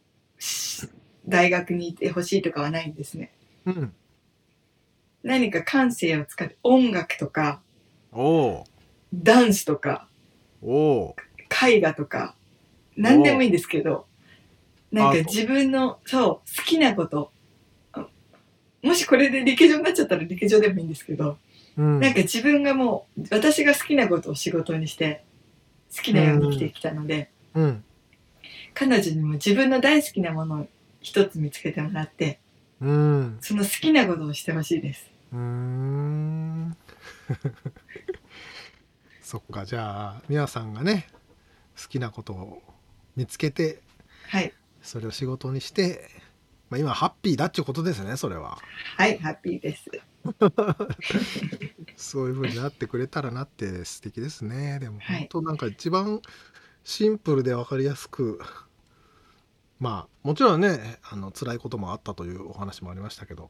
大学にいてほしいとかはないんですね。うん、何か感性を使って音楽とか。ダンスとか。絵画とか。何でもいいんですけど。なんか自分のそう好きなこと。もしこれで陸上になっちゃったら陸上でもいいんですけど、うん、なんか自分がもう私が好きなことを仕事にして好きなように生きてきたので、うん、彼女にも自分の大好きなものを一つ見つけてもらって、うん、その好きなことをしてほしいです。うん そっかじゃあ美和さんがね好きなことを見つけて、はい、それを仕事にして、まあ、今ハッピーだっちゅうことですねそれは。はいハッピーです。そういうふうになってくれたらなって素敵ですね。でも本当なんか一番シンプルで分かりやすくまあもちろんねあの辛いこともあったというお話もありましたけど。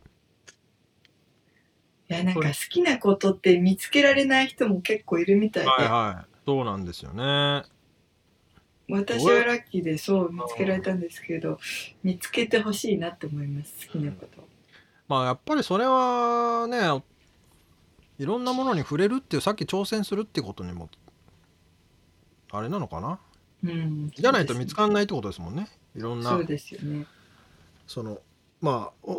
いやなんか好きなことって見つけられない人も結構いるみたいで、はいはい。そうなんですよね。私はラッキーでそう見つけられたんですけど見つけてほしいなって思います好きなこと、まあやっぱりそれはねいろんなものに触れるっていうさっき挑戦するってことにもあれなのかな、うん、じゃないと見つかんないってことですもんねいろんなそうですよねそのまあ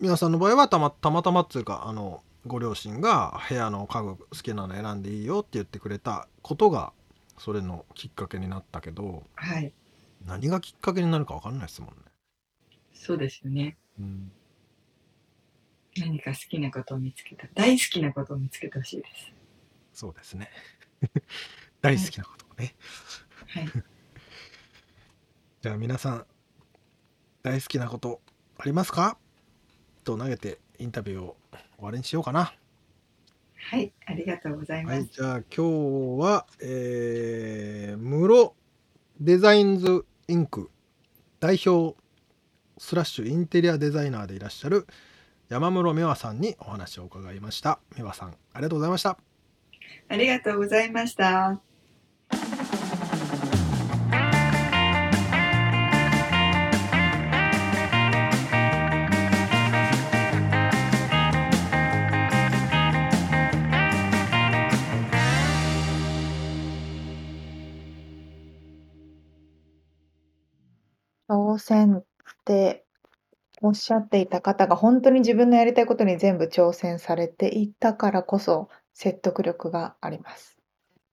皆さんの場合はたまたまたまっていうかあのご両親が部屋の家具好きなの選んでいいよって言ってくれたことがそれのきっかけになったけど、はい、何がきっかけになるか分かんないですもんね。そうですよね。うん、何か好きなことを見つけた大好きなことを見つけてほしいです。そうですね。大好きなことをね。はい。じゃあ皆さん大好きなことありますか？と投げてインタビューを終わりにしようかな。はい、ありがとうございます。はい、じゃあ今日は、えー、室デザインズインク代表スラッシュインテリアデザイナーでいらっしゃる山室美和さんにお話を伺いました。美和さん、ありがとうございました。ありがとうございました。挑戦っておっしゃっていた方が本当に自分のやりたいことに全部挑戦されていたからこそ説得力があります。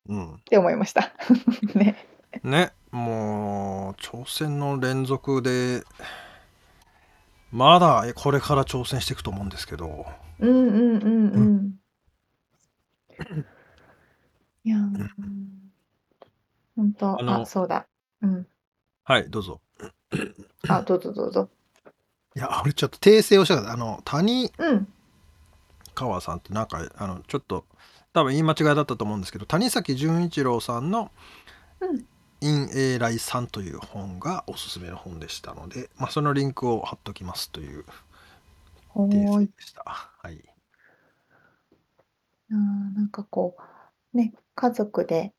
うん。って思いました。ね。ね、もう挑戦の連続でまだこれから挑戦していくと思うんですけど。うんうんうんうん。いや、本当、ああ、そうだ。うん。はい、どうぞ。あ、どうぞどうぞ。いや、俺ちょっと訂正をしたかった。あの、谷うん。川さんってなんか、あの、ちょっと、多分言い間違いだったと思うんですけど、谷崎潤一郎さんのうん。イン・エーライさんという本がおすすめの本でしたので、まあ、そのリンクを貼っときますというはい。でした。はい。あなんかこう、ね、家族で、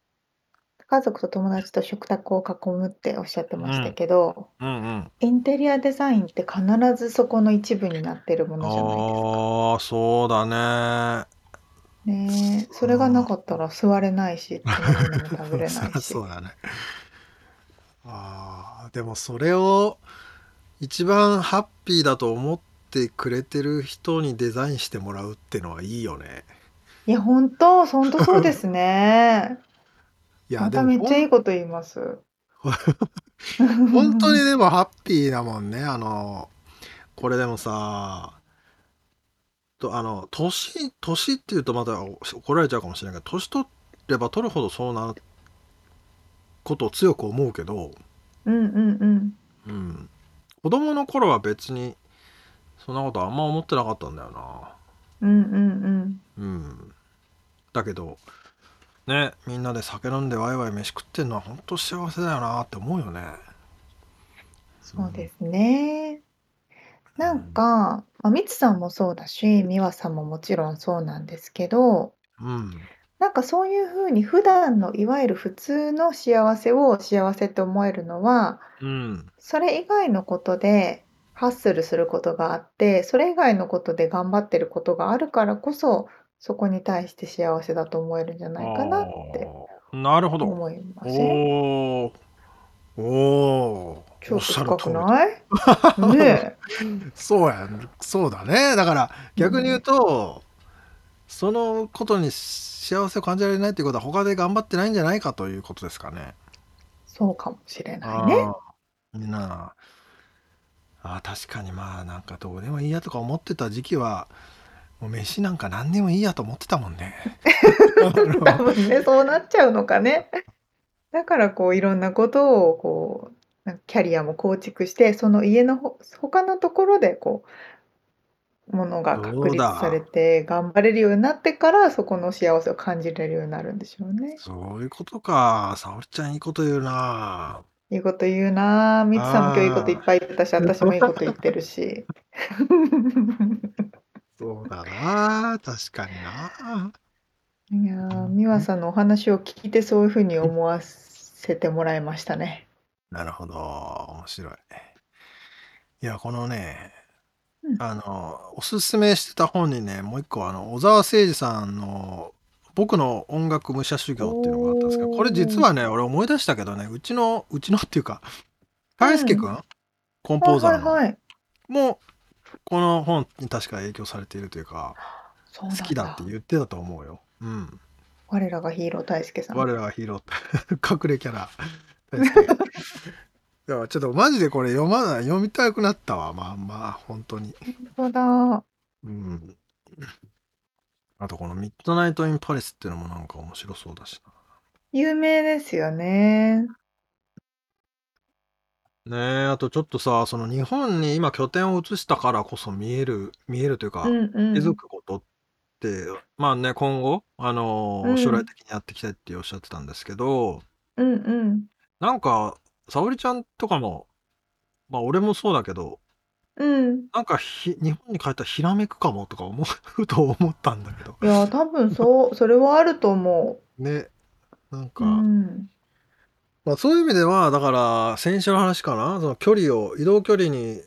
家族と友達と食卓を囲むっておっしゃってましたけど、うんうん。インテリアデザインって必ずそこの一部になってるものじゃないですか。ああ、そうだね。ねえ、それがなかったら座れないし、食べも食べれないし。そうだね。ああ、でもそれを一番ハッピーだと思ってくれてる人にデザインしてもらうってのはいいよね。いや、本当、本当そうですね。いや、まためっちゃいいこと言います。本当にでもハッピーだもんね。あの、これでもさ、と、あの、年、年っていうとまた怒られちゃうかもしれないけど、年取れば取るほどそうなことを強く思うけど、うんうんうん。うん。子供の頃は別に、そんなことあんま思ってなかったんだよな。うんうんうん。うん。だけど、ね、みんなで酒飲んでワイワイ飯食ってんのは本当幸せだよなって思うよね。そうですね。なんか、まあ、みつさんもそうだし、みわさんももちろんそうなんですけど、うん。なんかそういう風に普段のいわゆる普通の幸せを幸せって思えるのは、うん。それ以外のことでハッスルすることがあって、それ以外のことで頑張ってることがあるからこそ、そこに対して幸せだと思えるんじゃないかなってなるほど。思いません？おお。おお。ちょっと深くない？ね そうやそうだね。だから逆に言うと、そのことに幸せを感じられないっていうことは他で頑張ってないんじゃないかということですかね。そうかもしれないね。みんな、あ確かにまあなんかどうでもいいやとか思ってた時期は、もう飯なんか何でもいいやと思ってたもんね。多分ね、そうなっちゃうのかね。だからこういろんなことをこうキャリアも構築して、その家のほ他のところでこう、ものが確立されて頑張れるようになってから、そこの幸せを感じれるようになるんでしょうね。そういうことか。沙織ちゃんいいこと言うな。いいこと言うな。みつさんも今日いいこといっぱい言ったし、私もいいこと言ってるし。そうだな、確かにな。いや美和さんのお話を聞いてそういうふうに思わせてもらいましたね。なるほど、面白い。いや、このね、うん。あの、おすすめしてた本にね、もう一個、あの、小沢誠二さんの僕の音楽武者修行っていうのがあったんですけど、これ実はね、俺思い出したけどね、うちの、うちのっていうか、大輔くん、コンポーザーの、はいはい。もこの本に確か影響されているというか、好きだって言ってたと思うよ。うん。我らがヒーロー大輔さん。我らがヒーロー 隠れキャラ。いや、ちょっとマジでこれ読まない、読みたくなったわ。まあまあ、本当に。本当だ。うん。あとこのミッドナイト・イン・パリスっていうのもなんか面白そうだしな。有名ですよね。ねえ、あとちょっとさ、その日本に今拠点を移したからこそ見える、見えるというか、うん気づくことって、まあね、今後、あのー将来的にやっていきたいっておっしゃってたんですけど、うんうん。なんか、沙織ちゃんとかも、まあ俺もそうだけど、うん。なんかひ日本に帰ったらひらめくかもとか思うと思ったんだけど。いや、多分そう、それはあると思ね。なんう。か、ん。まあそういう意味では、だから先週の話かな、その距離を、移動距離に、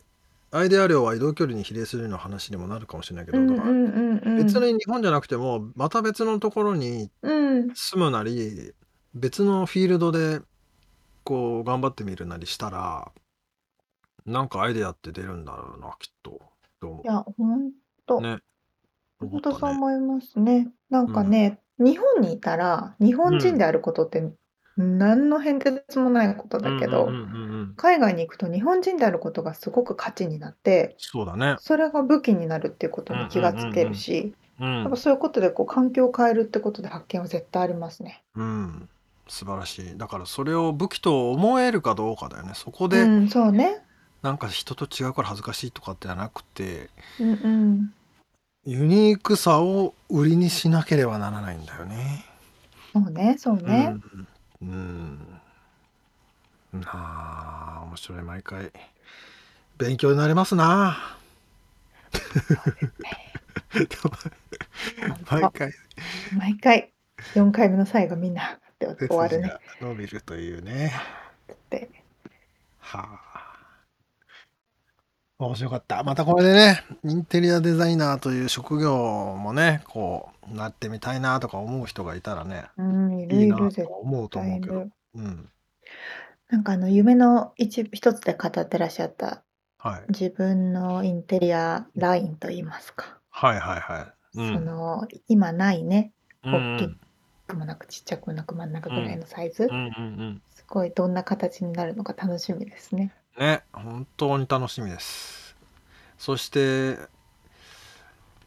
アイデア量は移動距離に比例するような話にもなるかもしれないけど、だから別に日本じゃなくても、また別のところに住むなり、別のフィールドでこう頑張ってみるなりしたら、なんかアイデアって出るんだろうな、きっと。いや、ほんと。ね。ほんとそう思いますね。なんかね、日本にいたら、日本人であることって何の変哲もないことだけど、海外に行くと日本人であることがすごく価値になって、そうだね。それが武器になるっていうことに気がつけるし、やっぱそういうことでこう環境を変えるってことで発見は絶対ありますね。うん。素晴らしい。だからそれを武器と思えるかどうかだよね。そこうでん、そうね。なんか人と違うから恥ずかしいとかってはなくて、うんうん。ユニークさを売りにしなければならないんだよね。そうね、そうね。うん。うん。ああ、面白い、毎回。勉強になりますな。毎回。毎回、4回目の最後みんなって終わるね。伸びるというね。で。はあ。面白かった。またこれでね、インテリアデザイナーという職業もね、こう、なってみたいなとか思う人がいたらね、うん、いるいると思うと思うけど。うん。なんかあの夢の一一つで語ってらっしゃったはい。自分のインテリアラインといいますか。はいはいはい。うその今ないね、大きくもなくちっちゃくもなく真ん中ぐらいのサイズ、うんうんうん。すごいどんな形になるのか楽しみですね。ね、本当に楽しみです。そして、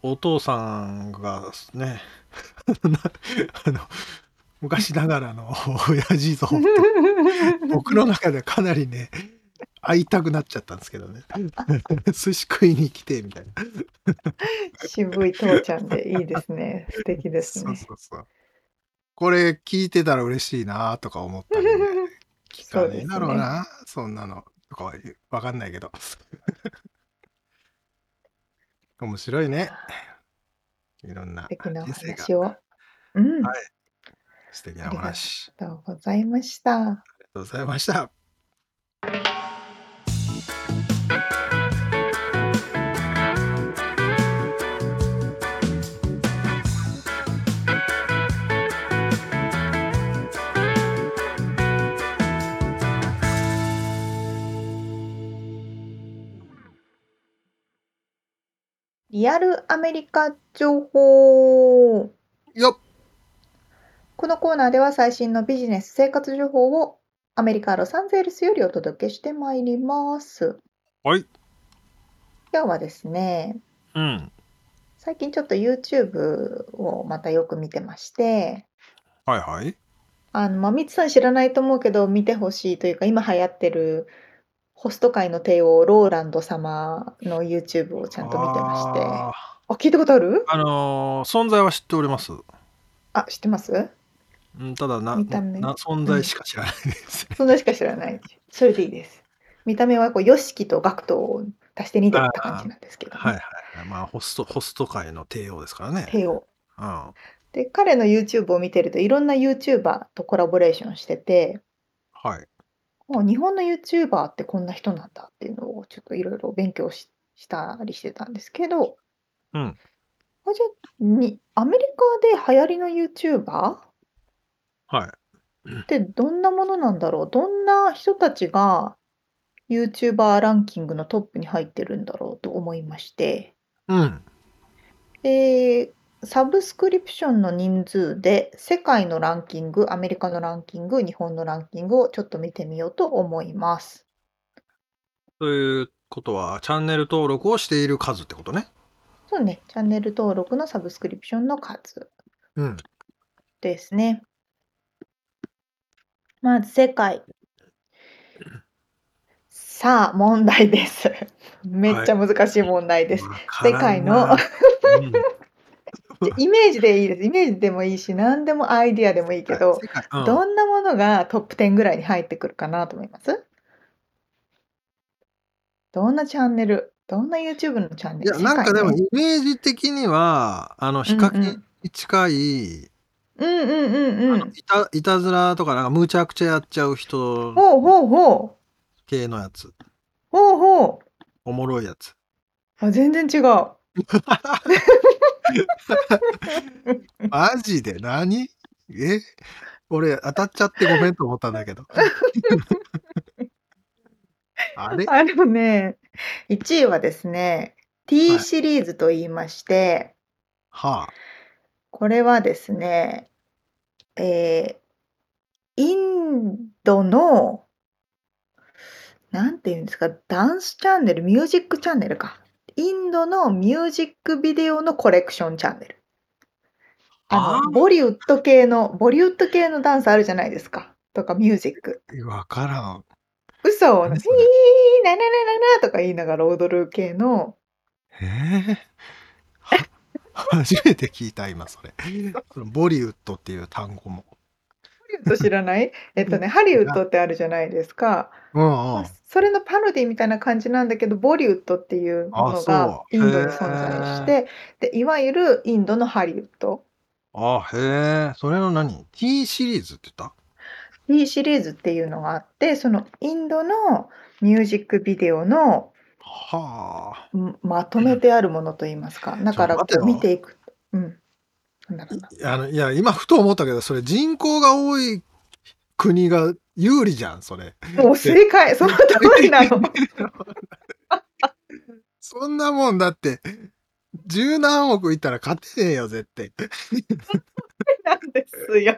お父さんがね、あの、昔ながらの親父像僕の中でかなりね、会いたくなっちゃったんですけどね。寿司食いに来てみたいな。渋い父ちゃんでいいですね。素敵ですそうそうそう。これ聞いてたら嬉しいなとか思ったりね。聞かねえだろうな、そんなの。とかはわかんないけど。面白いね。いろんな素敵なお話を。うん。はい。素敵なお話。ありがとうございました。ありがとうございました。リアルアメリカ情報。よっこのコーナーでは最新のビジネス生活情報をアメリカ・ロサンゼルスよりお届けしてまいります。はい。今日はですね、うん。最近ちょっと YouTube をまたよく見てまして、はいはい。あの、まあ、ミツさん知らないと思うけど、見てほしいというか、今流行ってるホスト界の帝王、ローランド様の YouTube をちゃんと見てまして。ああ、聞いたことある？あのー存在は知っております。あ、知ってます？うん、ただな、見た目な存在しか知らないです。存在しか知らない。それでいいです。見た目はこう、ヨシキとガクトを足して2でった感じなんですけど、ね、はいはい。まあ、ホスト、ホスト界の帝王ですからね。帝王。うん。で、彼の YouTube を見てると、いろんな YouTuber とコラボレーションしてて、はい。もう日本の YouTuber ってこんな人なんだっていうのをちょっといろいろ勉強ししたりしてたんですけど、うん。あじゃあにアメリカで流行りの YouTuber はい。ってどんなものなんだろう？どんな人たちが YouTuber ランキングのトップに入ってるんだろうと思いまして、うん。で、サブスクリプションの人数で世界のランキング、アメリカのランキング、日本のランキングをちょっと見てみようと思います。ということは、チャンネル登録をしている数ってことね。そうね、チャンネル登録のサブスクリプションの数うん。ですね。まず世界。さあ、問題です。めっちゃ難しい問題です。世界の イメージでいいです。イメージでもいいし、何でもアイディアでもいいけど、うん、どんなものがトップ10ぐらいに入ってくるかなと思います？どんなチャンネル？どんな YouTube のチャンネル？いや、なんかでもイメージ的には、あの、比較に近い、うんうんうんうん。いたいたずらとかなんかむちゃくちゃやっちゃう人ほうほうほう。系のやつ。ほうほう。おもろいやつ。あ、全然違う。マジで？何？え？俺当たっちゃってごめんと思ったんだけど。あれ？あのね、1位はですね、T シリーズと言いまして、はあ。これはですね、えー、インドの、なんていうんですか、ダンスチャンネル、ミュージックチャンネルか。インドのミュージックビデオのコレクションチャンネル。あの、ボリウッド系の、ボリウッド系のダンスあるじゃないですか。とかミュージック。わからん。嘘を、ヒー、なななななとか言いながら踊る系の。へえ。初めて聞いた、今それ。ボリウッドっていう単語も。ッ知らない？えっとね、ハリウッドってあるじゃないですか。うんうん。それのパロディみたいな感じなんだけど、ボリウッドっていうものがインドに存在して、で、いわゆるインドのハリウッド。あ、へえ。それの何 ?T シリーズって言った ?T シリーズっていうのがあって、そのインドのミュージックビデオのはあ。まとめてあるものと言いますか。だからこう見ていく。うん。いあのいや、今ふと思ったけど、それ人口が多い国が有利じゃん、それ。もう正解、その通りなの。そんなもんだって、十何億いったら勝てねえよ、絶対。なんですよ。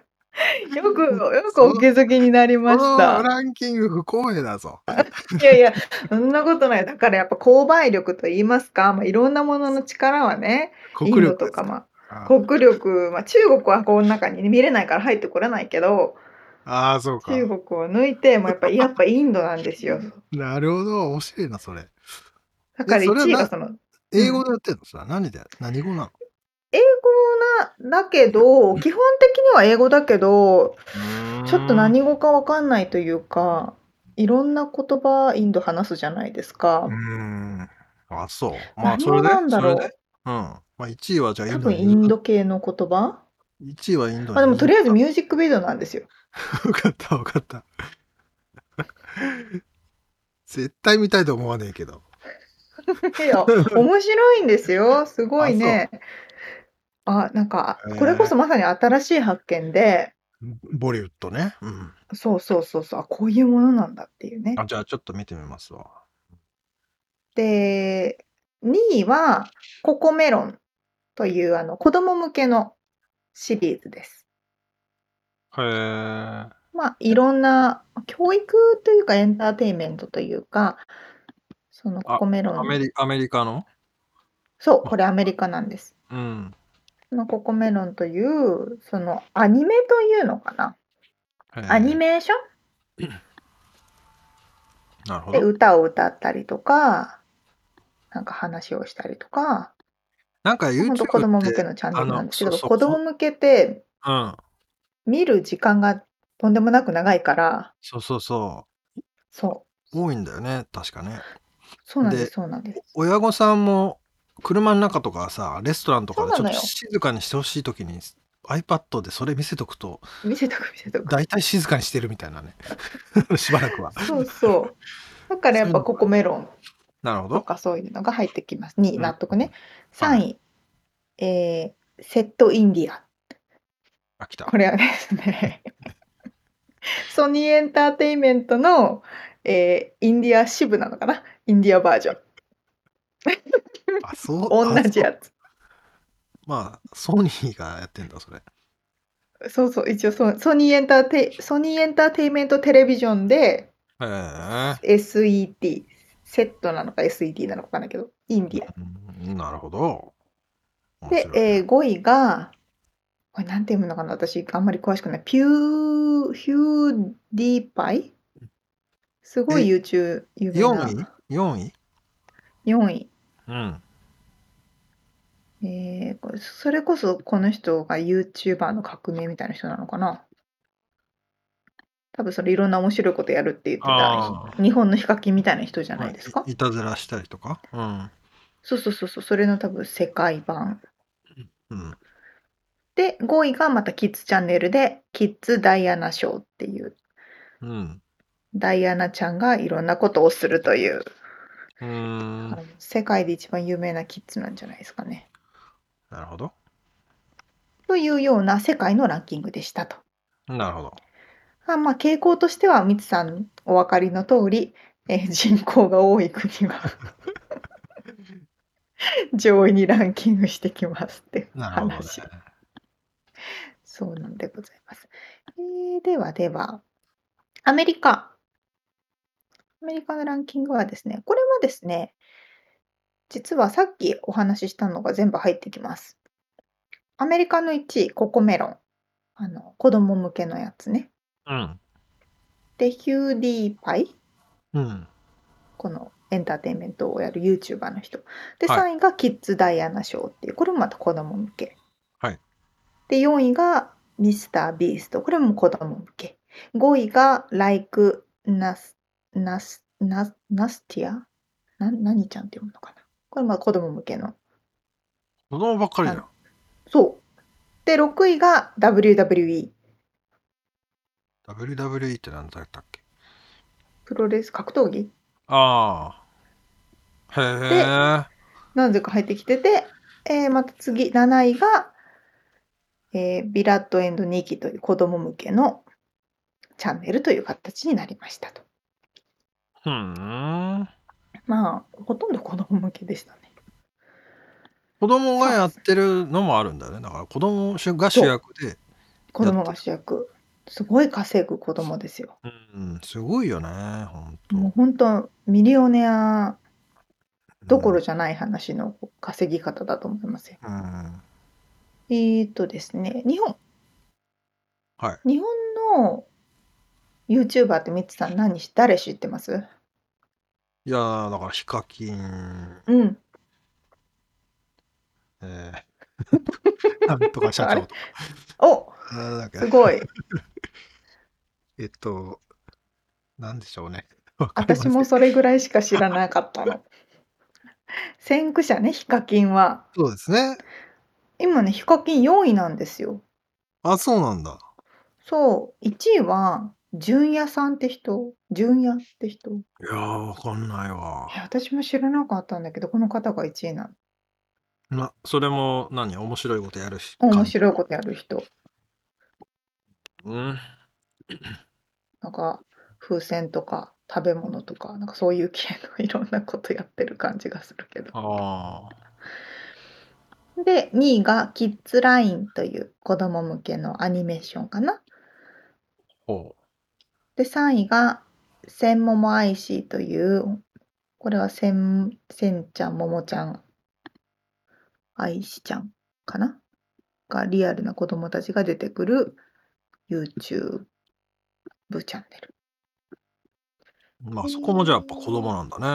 よく、よくお気づきになりました。ランキング不公平だぞ。いやいや、そんなことない。だからやっぱ購買力と言いますか、まあ、いろんなものの力はね、国力とか、まあ、国力、まあ、中国はこの中に、ね、見れないから入ってこれないけど、ああ、そうか。中国を抜いて、もやっぱ、やっぱインドなんですよ。なるほど、面白いな、それ。だから1位がその、英語でやってんのさ、何で、何語なの？英語な、だけど、基本的には英語だけど、ちょっと何語かわかんないというか、いろんな言葉インド話すじゃないですか。うん。あ、そう。まあ、それで。なんだろう。うん。まあ、1位はじゃあインド多分インド系の言葉 ?1 位はインドあ、でもとりあえずミュージックビデオなんですよ。分かった分かった。絶対見たいと思わねえけど。いや、面白いんですよ。すごいね。あ、なんか、これこそまさに新しい発見で、ボリウッドね。うん。そうそうそうそう、あ、こういうものなんだっていうね。あ、じゃあちょっと見てみますわ。で、2位は、ココメロンというあの子供向けのシリーズです。へえ。まあ、いろんな教育というかエンターテインメントというか、そのココメロン。アメリアメリカの？そう、これアメリカなんです。うん。そのココメロンという、そのアニメというのかな。アニメーション？なるほでど。歌を歌ったりとか、なんか話をしたりとか、なんか YouTube 子供向けのチャンネルなんですけど、子供向けってうん。見る時間がとんでもなく長いから、そうそうそそう。多いんだよね、確かね。そうなんです、そうなんです。親御さんも車の中とかさ、レストランとかでちょっと静かにしてほしい時に iPad でそれ見せとくと、見せとく見せとく。大体静かにしてるみたいなね。しばらくは。そうそう。だからやっぱココメロンなるほど。とかそういうのが入ってきます。2位、納得ね。3位、えー、セットインディア。あ、来た。これはですね ソニーエンターテインメントの、えー、インディア支部なのかな？インディアバージョン。あ、そう。同じやつ。まあ、ソニーがやってんだ、それ。そうそう、一応ソソニーエンターテイ、ソニーエンターテインメントテレビジョンで、へえ。SET、セットなのか SET なのかわかんないけど、インディア。なるほど。で、えー、5位が、これなんて読むのかな？私、あんまり詳しくない。ピュー、ヒューディーパイすごい YouTube 有名な。4位 ?4 位 ?4 位。うん。えー、それこそこの人が YouTuber の革命みたいな人なのかな？多分それいろんな面白いことやるって言ってた日本のヒカキンみたいな人じゃないですか、い、いたずらしたりとか、うん、そうそうそうそうそれの多分世界版、うん、で5位がまたキッズチャンネルでキッズダイアナショーっていう、うん、ダイアナちゃんがいろんなことをするという。うん。世界で一番有名なキッズなんじゃないですかね。なるほど。というような世界のランキングでしたと。なるほど。あまあ、傾向としては、みつさんお分かりの通り、えー、人口が多い国は 上位にランキングしてきますって話。ね、そうなんでございます。えー、ではでは、アメリカ。アメリカのランキングはですね、これはですね、実はさっきお話ししたのが全部入ってきます。アメリカの1位、ココメロン。あの、子供向けのやつね。うん。で、ヒューディーパイ？うん。このエンターテインメントをやる YouTuber の人。で、はい3位がキッズダイアナショーっていう、これもまた子供向け。はい。で、4位が、ミスタービースト。これも子供向け。5位が Like Nas Nas Nas Nastia な何ちゃんって読むのかな？これまあ子供向けの。子供ばっかりだよ。そう。で、6位が WWE。WWE って何だったっけ？プロレス格闘技？ああ。へえ。なぜか入ってきてて、えー、また次、7位が、えー、ビラッドエンド2期という子供向けのチャンネルという形になりましたと。ふん。まあ、ほとんど子供向けでしたね。子供がやってるのもあるんだよね。だから子供が主役で。子供が主役。すごい稼ぐ子供ですよ。うん、すごいよね、本当。もう本当ミリオネアどころじゃない話の稼ぎ方だと思いますよ。うん。えーっとですね、日本。はい。日本の YouTuber ってミツさん何し誰知ってます？いやー、だからヒカキン、うん。えー なんとか社長とか。おすごい。えっと、なんでしょうね。私もそれぐらいしか知らなかったの。先駆者ね、ヒカキンは。そうですね。今ね、ヒカキン4位なんですよ。あ、そうなんだ。そう、1位は、純也さんって人、純也って人？いやー、わかんないわ。いや、私も知らなかったんだけど、この方が1位なの。な、それも何面白いことやるし。面白いことやる人。うん。なんか、風船とか食べ物とか、なんかそういう系のいろんなことやってる感じがするけど。ああ。で、2位がキッズラインという子供向けのアニメーションかな。ほう。で、3位がせんももアイシーという、これはせん、せんちゃん、ももちゃん、アイシちゃんかな？がリアルな子供たちが出てくる YouTube チャンネル。まあそこもじゃあやっぱ子供なんだね。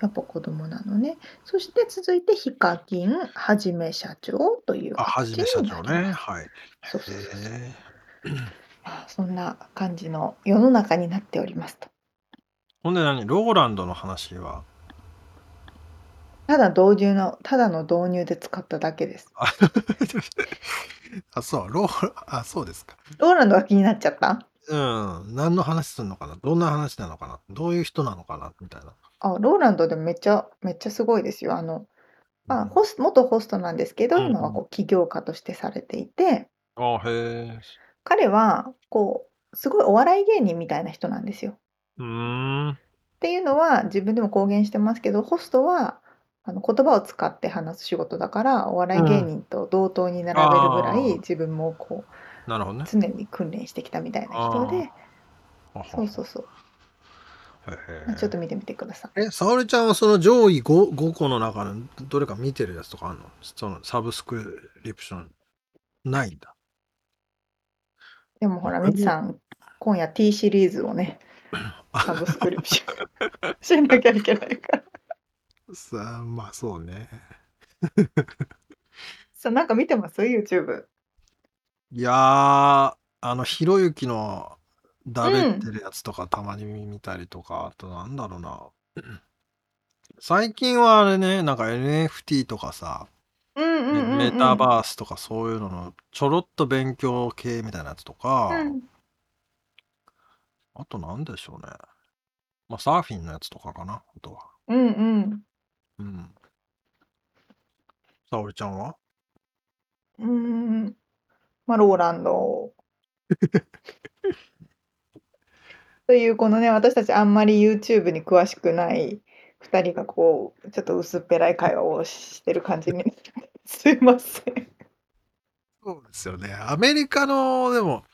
やっぱ子供なのね。そして続いてヒカキンはじめ社長というあ、はじめ社長ね。はい。そうそうそうそんな感じの世の中になっておりますと。ほんで何？ローランドの話はただ導入の、ただの導入で使っただけです。あ、そう、ロー、あ、そうですか。ローランドが気になっちゃった？うん。何の話するのかな？どんな話なのかな？どういう人なのかな？みたいな。あ、ローランドでもめっちゃ、めっちゃすごいですよ。あの、まあ、ホス元ホストなんですけど、今はこう起業家としてされていて、あ、へえ。彼は、こう、すごいお笑い芸人みたいな人なんですよ。うーん。っていうのは自分でも公言してますけど、ホストはあの言葉を使って話す仕事だから、お笑い芸人と同等に並べるぐらい、自分もこなるほどね。う、常に訓練してきたみたいな人で、そうそうそう。へちょっと見てみてください。え、沙織ちゃんはその上位 5, 5個の中のどれか見てるやつとかあるの？そのサブスクリプションないんだ。でもほら、みつさん、今夜 T シリーズをね、サブスクリプション しなきゃいけないから。さあ、まあそうね。さ、なんか見てます ?YouTube。いやー、あの、ひろゆきのだべってるやつとかたまに見たりとか、あとなんだろうな。最近はあれね、なんか NFT とかさ。メタバースとかそういうののちょろっと勉強系みたいなやつとか、うん。あとなんでしょうね。まあサーフィンのやつとかかな、あとは。うんうん。うん。沙織ちゃんは？うーん。まあ、ローランド。というこのね、私たちあんまり YouTube に詳しくない2人がこう、ちょっと薄っぺらい会話をしてる感じに すいません。そうですよね。アメリカの、でも、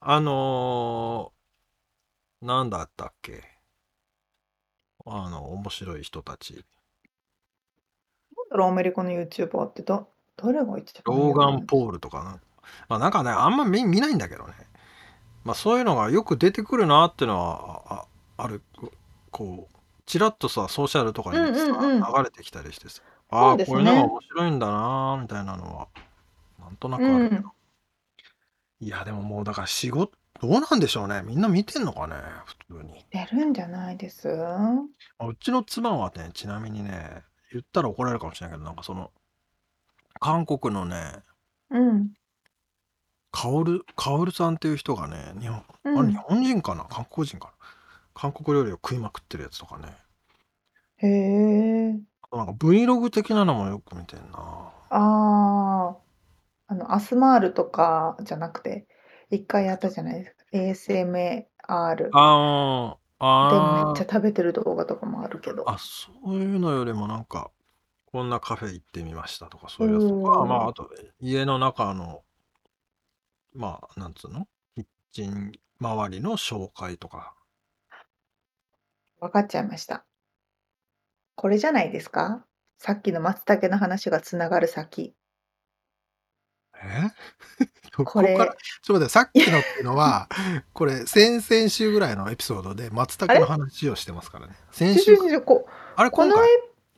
あのー、なんだったっけ？あの、面白い人たち。だろう、アメリカの YouTuber ってだ、誰が言ってたローガン・ポールとかな。まあなんかね、あんま見見ないんだけどね。まあそういうのがよく出てくるなっていうのはあある。こう、ちらっとさ、ソーシャルとかにさ、うんうんうん流れてきたりしてさ、ああ、そうですねこういうのが面白いんだなみたいなのは、なんとなくあるけど。いや、でももうだから仕事どうなんでしょうね。みんな見てんのかね、普通に。出るんじゃないです？あ、うちの妻はね、ちなみにね、言ったら怒られるかもしれないけど、なんかその韓国のねうん。カオルカオルさんっていう人がね、日本あれ日本人かな、韓国人かな？韓国料理を食いまくってるやつとかね。へえ。なんか Vlog 的なのもよく見てんな。ああ。あの、アスマールとかじゃなくて、一回やったじゃないですか。ASMR。ああ、で、めっあちゃ食べてる動画とかもあるけど。あ、そういうのよりもなんか、こんなカフェ行ってみましたとか、そういうやつとか、まあ、あと、家の中の、まあ、なんつうの？キッチン周りの紹介とか。分かっちゃいました。これじゃないですか？さっきの松茸の話がつながる先。え？ここれから、ちょっと待って、さっきのっていうのは、これ先々週ぐらいのエピソードで松？茸の話をしてますからね。先ち週あれ、このえ今回？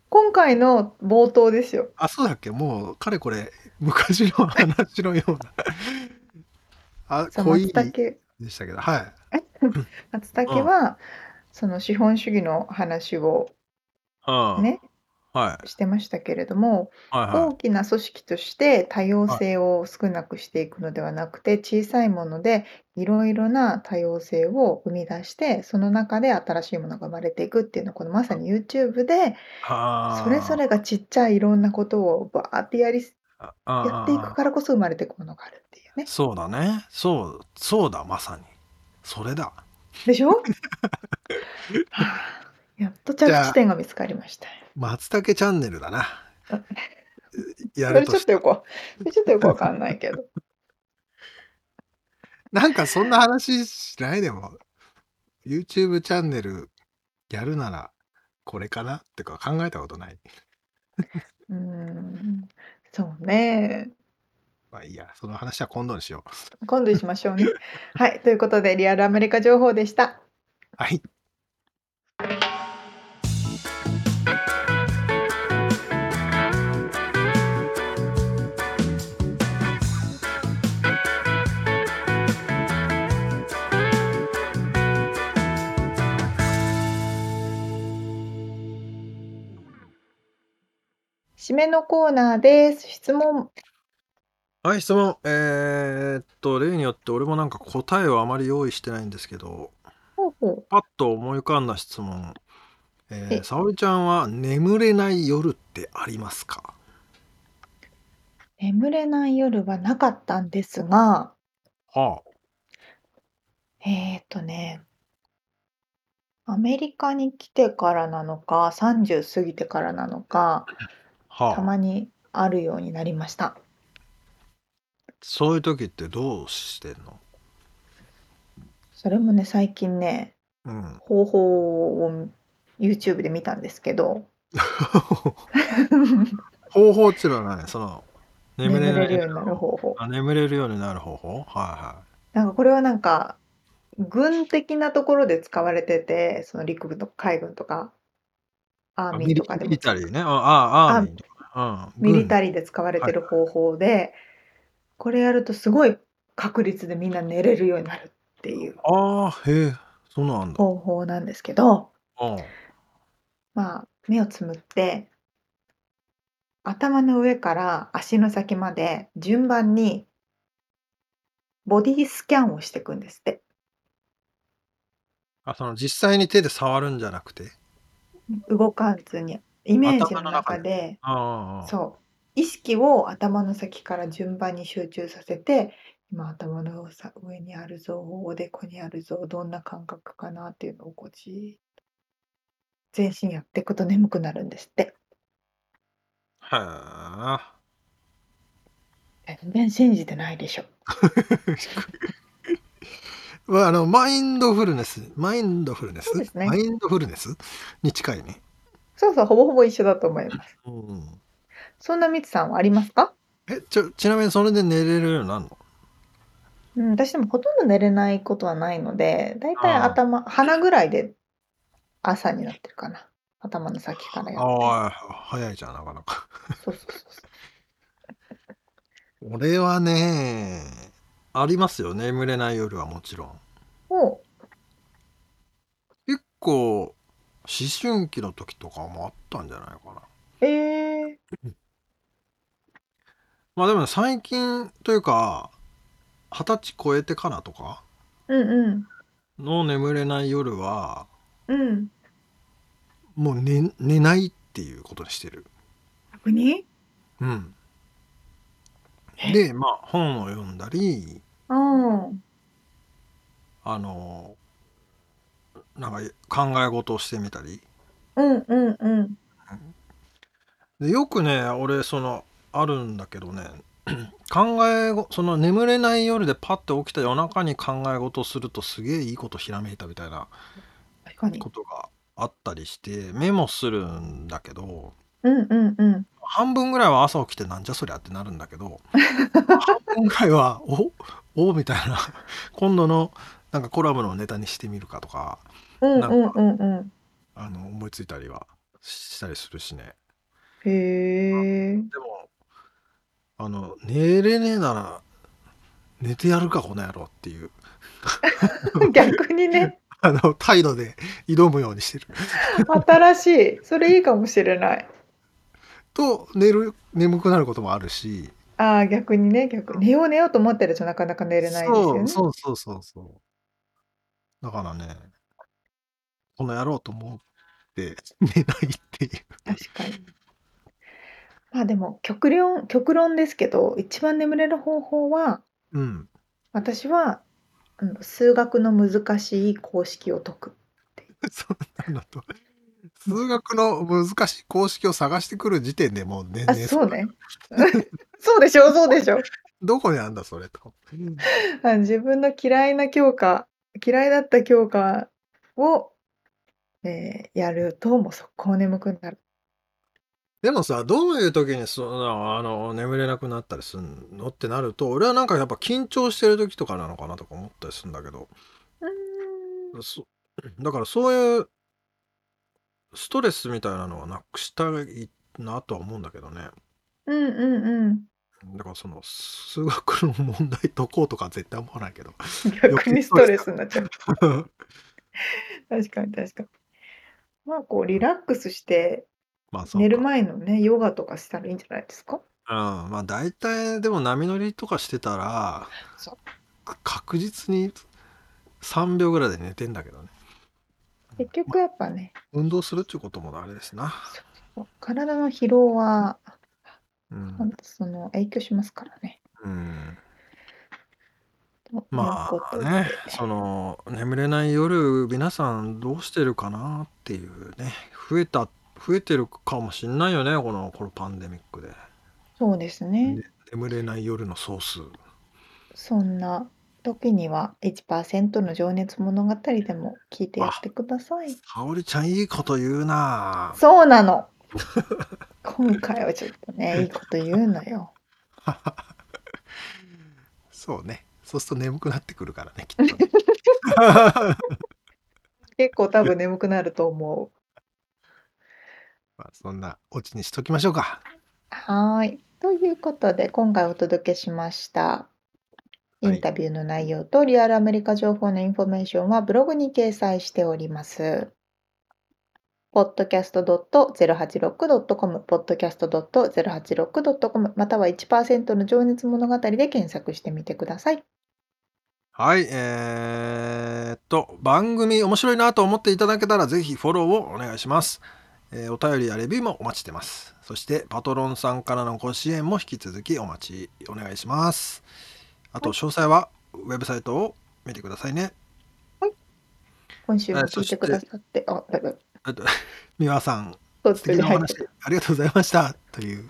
今回の冒頭ですよ。あ、そうだっけ？もうかれこれ昔の話のような。あ、そう、濃い松茸でしたけど、はい。松うん。茸は、その資本主義の話をあね、あ、はい。してましたけれども、はいはい。大きな組織として多様はい。性を少なくしていくのではなくて、小さいものでいろいろな多様性を生み出して、その中で新しいものが生まれていくっていうのは、このまさに YouTube で、それぞはあ。れがちっちゃいいろんなことをバーってやりすあ、ああやっていああああ。くからこそ生まれていくものがあるっていうね。そうだね。そう、そうだ、まさに。それだ。でしょ？はあ、やっとじゃあ着地点が見つかりました。松茸チャンネルだな。やそれ。ちょっとよこそれちょっとよくわかんないけど。なんかそんな話しない？でも。YouTube チャンネルやるなら、これかなってか考えたことない？うーん、そうね。まあいいや、その話は今度にしよう。今度にしましょうね。はい、ということでリアルアメリカ情報でした。はい。締めのコーナーです。質問。はい、質問。えっと、例によって俺もなんか答えをあまり用意してないんですけど、ほうほう。パッと思い浮かんだ質問。ええ、え。沙織ちゃんは眠れない夜ってありますか？眠れない夜はなかったんですがはあ。えっとねアメリカに来てからなのか、30過ぎてからなのか、たはあ。まにあるようになりました。そういう時ってどうしてんの？それもね、最近ね、うん。方法を YouTube で見たんですけど。方法っちゅうのは何？その、眠れない眠れるようになる方法。あ、眠れるようになる方法？はいはい。なんかこれはなんか、軍的なところで使われてて、その陸軍とか海軍とかアーあ、ミーとかでもつリタリーね。ああアーあ、ミーとか、うん、ミリ軍。タリーで使われはいはい。てる方法で、これやるとすごい確率でみんな寝れるようになるっていうああ、へえ、そうなんだ。方法なんですけど。まあ、目をつむって頭の上から足の先まで順番にボディスキャンをしてくんですって。あ、その実際に手で触るんじゃなくて？ん、動かずに、イメージの中で。そう、意識を頭の先から順番に集中させて、今頭のさ上にあるぞ、おでこにあるぞ、どんな感覚かなっていうのをこうじーっと全身やってくと眠くなるんですって。へえ。全然信じてないでしょ。ま、あの、マインドフルネスマインドフルネス？そうですね。マインドフルネス？に近いね。そうそう、ほぼほぼ一緒だと思います。うん。そんなミツさんはありますか？え、ちょちなみにそれで寝れるようになんの？うん、私でもほとんど寝れないことはないので、だいたい。頭鼻ぐらいで朝になってるかな。頭の先からやって。ああ、早いじゃん、なかなか。そうそうそうそう。俺はねありますよ眠れない夜はもちろん。お。結構思春期の時とかもあったんじゃないかな。ええ。まあでもね最近というか二十歳超えてからとかうんうん。の眠れない夜はうん。もう寝寝ないっていうことにしてる。逆に？うん。えでまあ本を読んだりうん。あのなんか考え事をしてみたり。うんうんうん。でよくね俺そのあるんだけどね 考えごその眠れない夜でパッて起きた夜中に考え事をするとすげえいいことひらめいたみたいな確かに。ことがあったりしてメモするんだけど。うんうんうん半分ぐらいは朝起きてなんじゃそりゃってなるんだけど半分ぐらいはおおみたいな。今度のなんかコラムのネタにしてみるかとか思いついたりはしたりするしね。へえ。でもあの寝れねえなら寝てやるかこの野郎っていう。逆にね。あの態度で挑むようにしてる。新しい。それいいかもしれないと寝る眠くなることもあるし。ああ逆にね逆寝よう寝ようと思ってるとなかなか寝れないですよね。そうそうそうそうだからねこの野郎と思って寝ないっていう。確かに。まあでも極論極論ですけど一番眠れる方法はうん。私は数学の難しい公式を解く そんなのと数学の難しい公式を探してくる時点でもうねあねそうね。そうでしょそうでしょどこにあんだそれと。あ自分の嫌いな教科嫌いだった教科を、えーやるともう速攻眠くなる。でもさどういう時にそのあの眠れなくなったりするのってなると俺はなんかやっぱ緊張してる時とかなのかなとか思ったりするんだけど。うーん。そ だからそういうストレスみたいなのはなくしたいなとは思うんだけどね。うんうんうん。だからその数学の問題解こうとか絶対思わないけど。逆にストレスになっちゃう。確かに確かに。まあこうリラックスしてまあそう寝るか前のねヨガとかしたらいいんじゃないですか？うん。まあ大体でも波乗りとかしてたらそう。か確実に3秒ぐらいで寝てんだけどね結局やっぱね運動するっていうこともあれですな。体の疲労はうん、その影響しますからね。うん、とまあねその眠れない夜皆さんどうしてるかなっていうね増えた増えてるかもしんないよねこのこのパンデミックで、そうですね。ね眠れない夜の総数。そんな時には1%の情熱物語でも聞いてやってください。沙織ちゃんいいこと言うな。そうなの。今回はちょっとねいいこと言うのよ。そうね。そうすると眠くなってくるからねきっとね。結構多分眠くなると思まあ、そんなオチにしときましょうか。うはーい。ということで今回お届けしましたインタビューの内容とリアルアメリカ情報のインフォメーションはブログに掲載しております。podcast.086.com、podcast.086.com、または1%の情熱物語で検索してみてください。はい、えーっと、番組面白いなと思っていただけたら、ぜひフォローをお願いします。えーお便りやレビューもお待ちしてます。そして、パトロンさんからのご支援も引き続きお待ち、お願いします。あと、詳細はウェブサイトを見てくださいね。今週も聞いてくださって、あ、だだあと、美輪さん、途素敵なお話ありがとうございました。という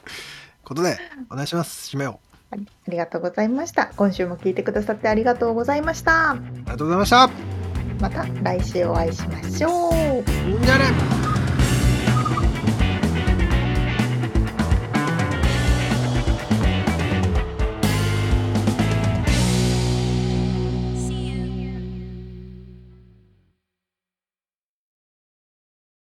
ことで、お願いします。締めを。ありありがとうございました。今週も聞いてくださってありがとうございました。ありがとうございました。また来週お会いしましょう。じゃあね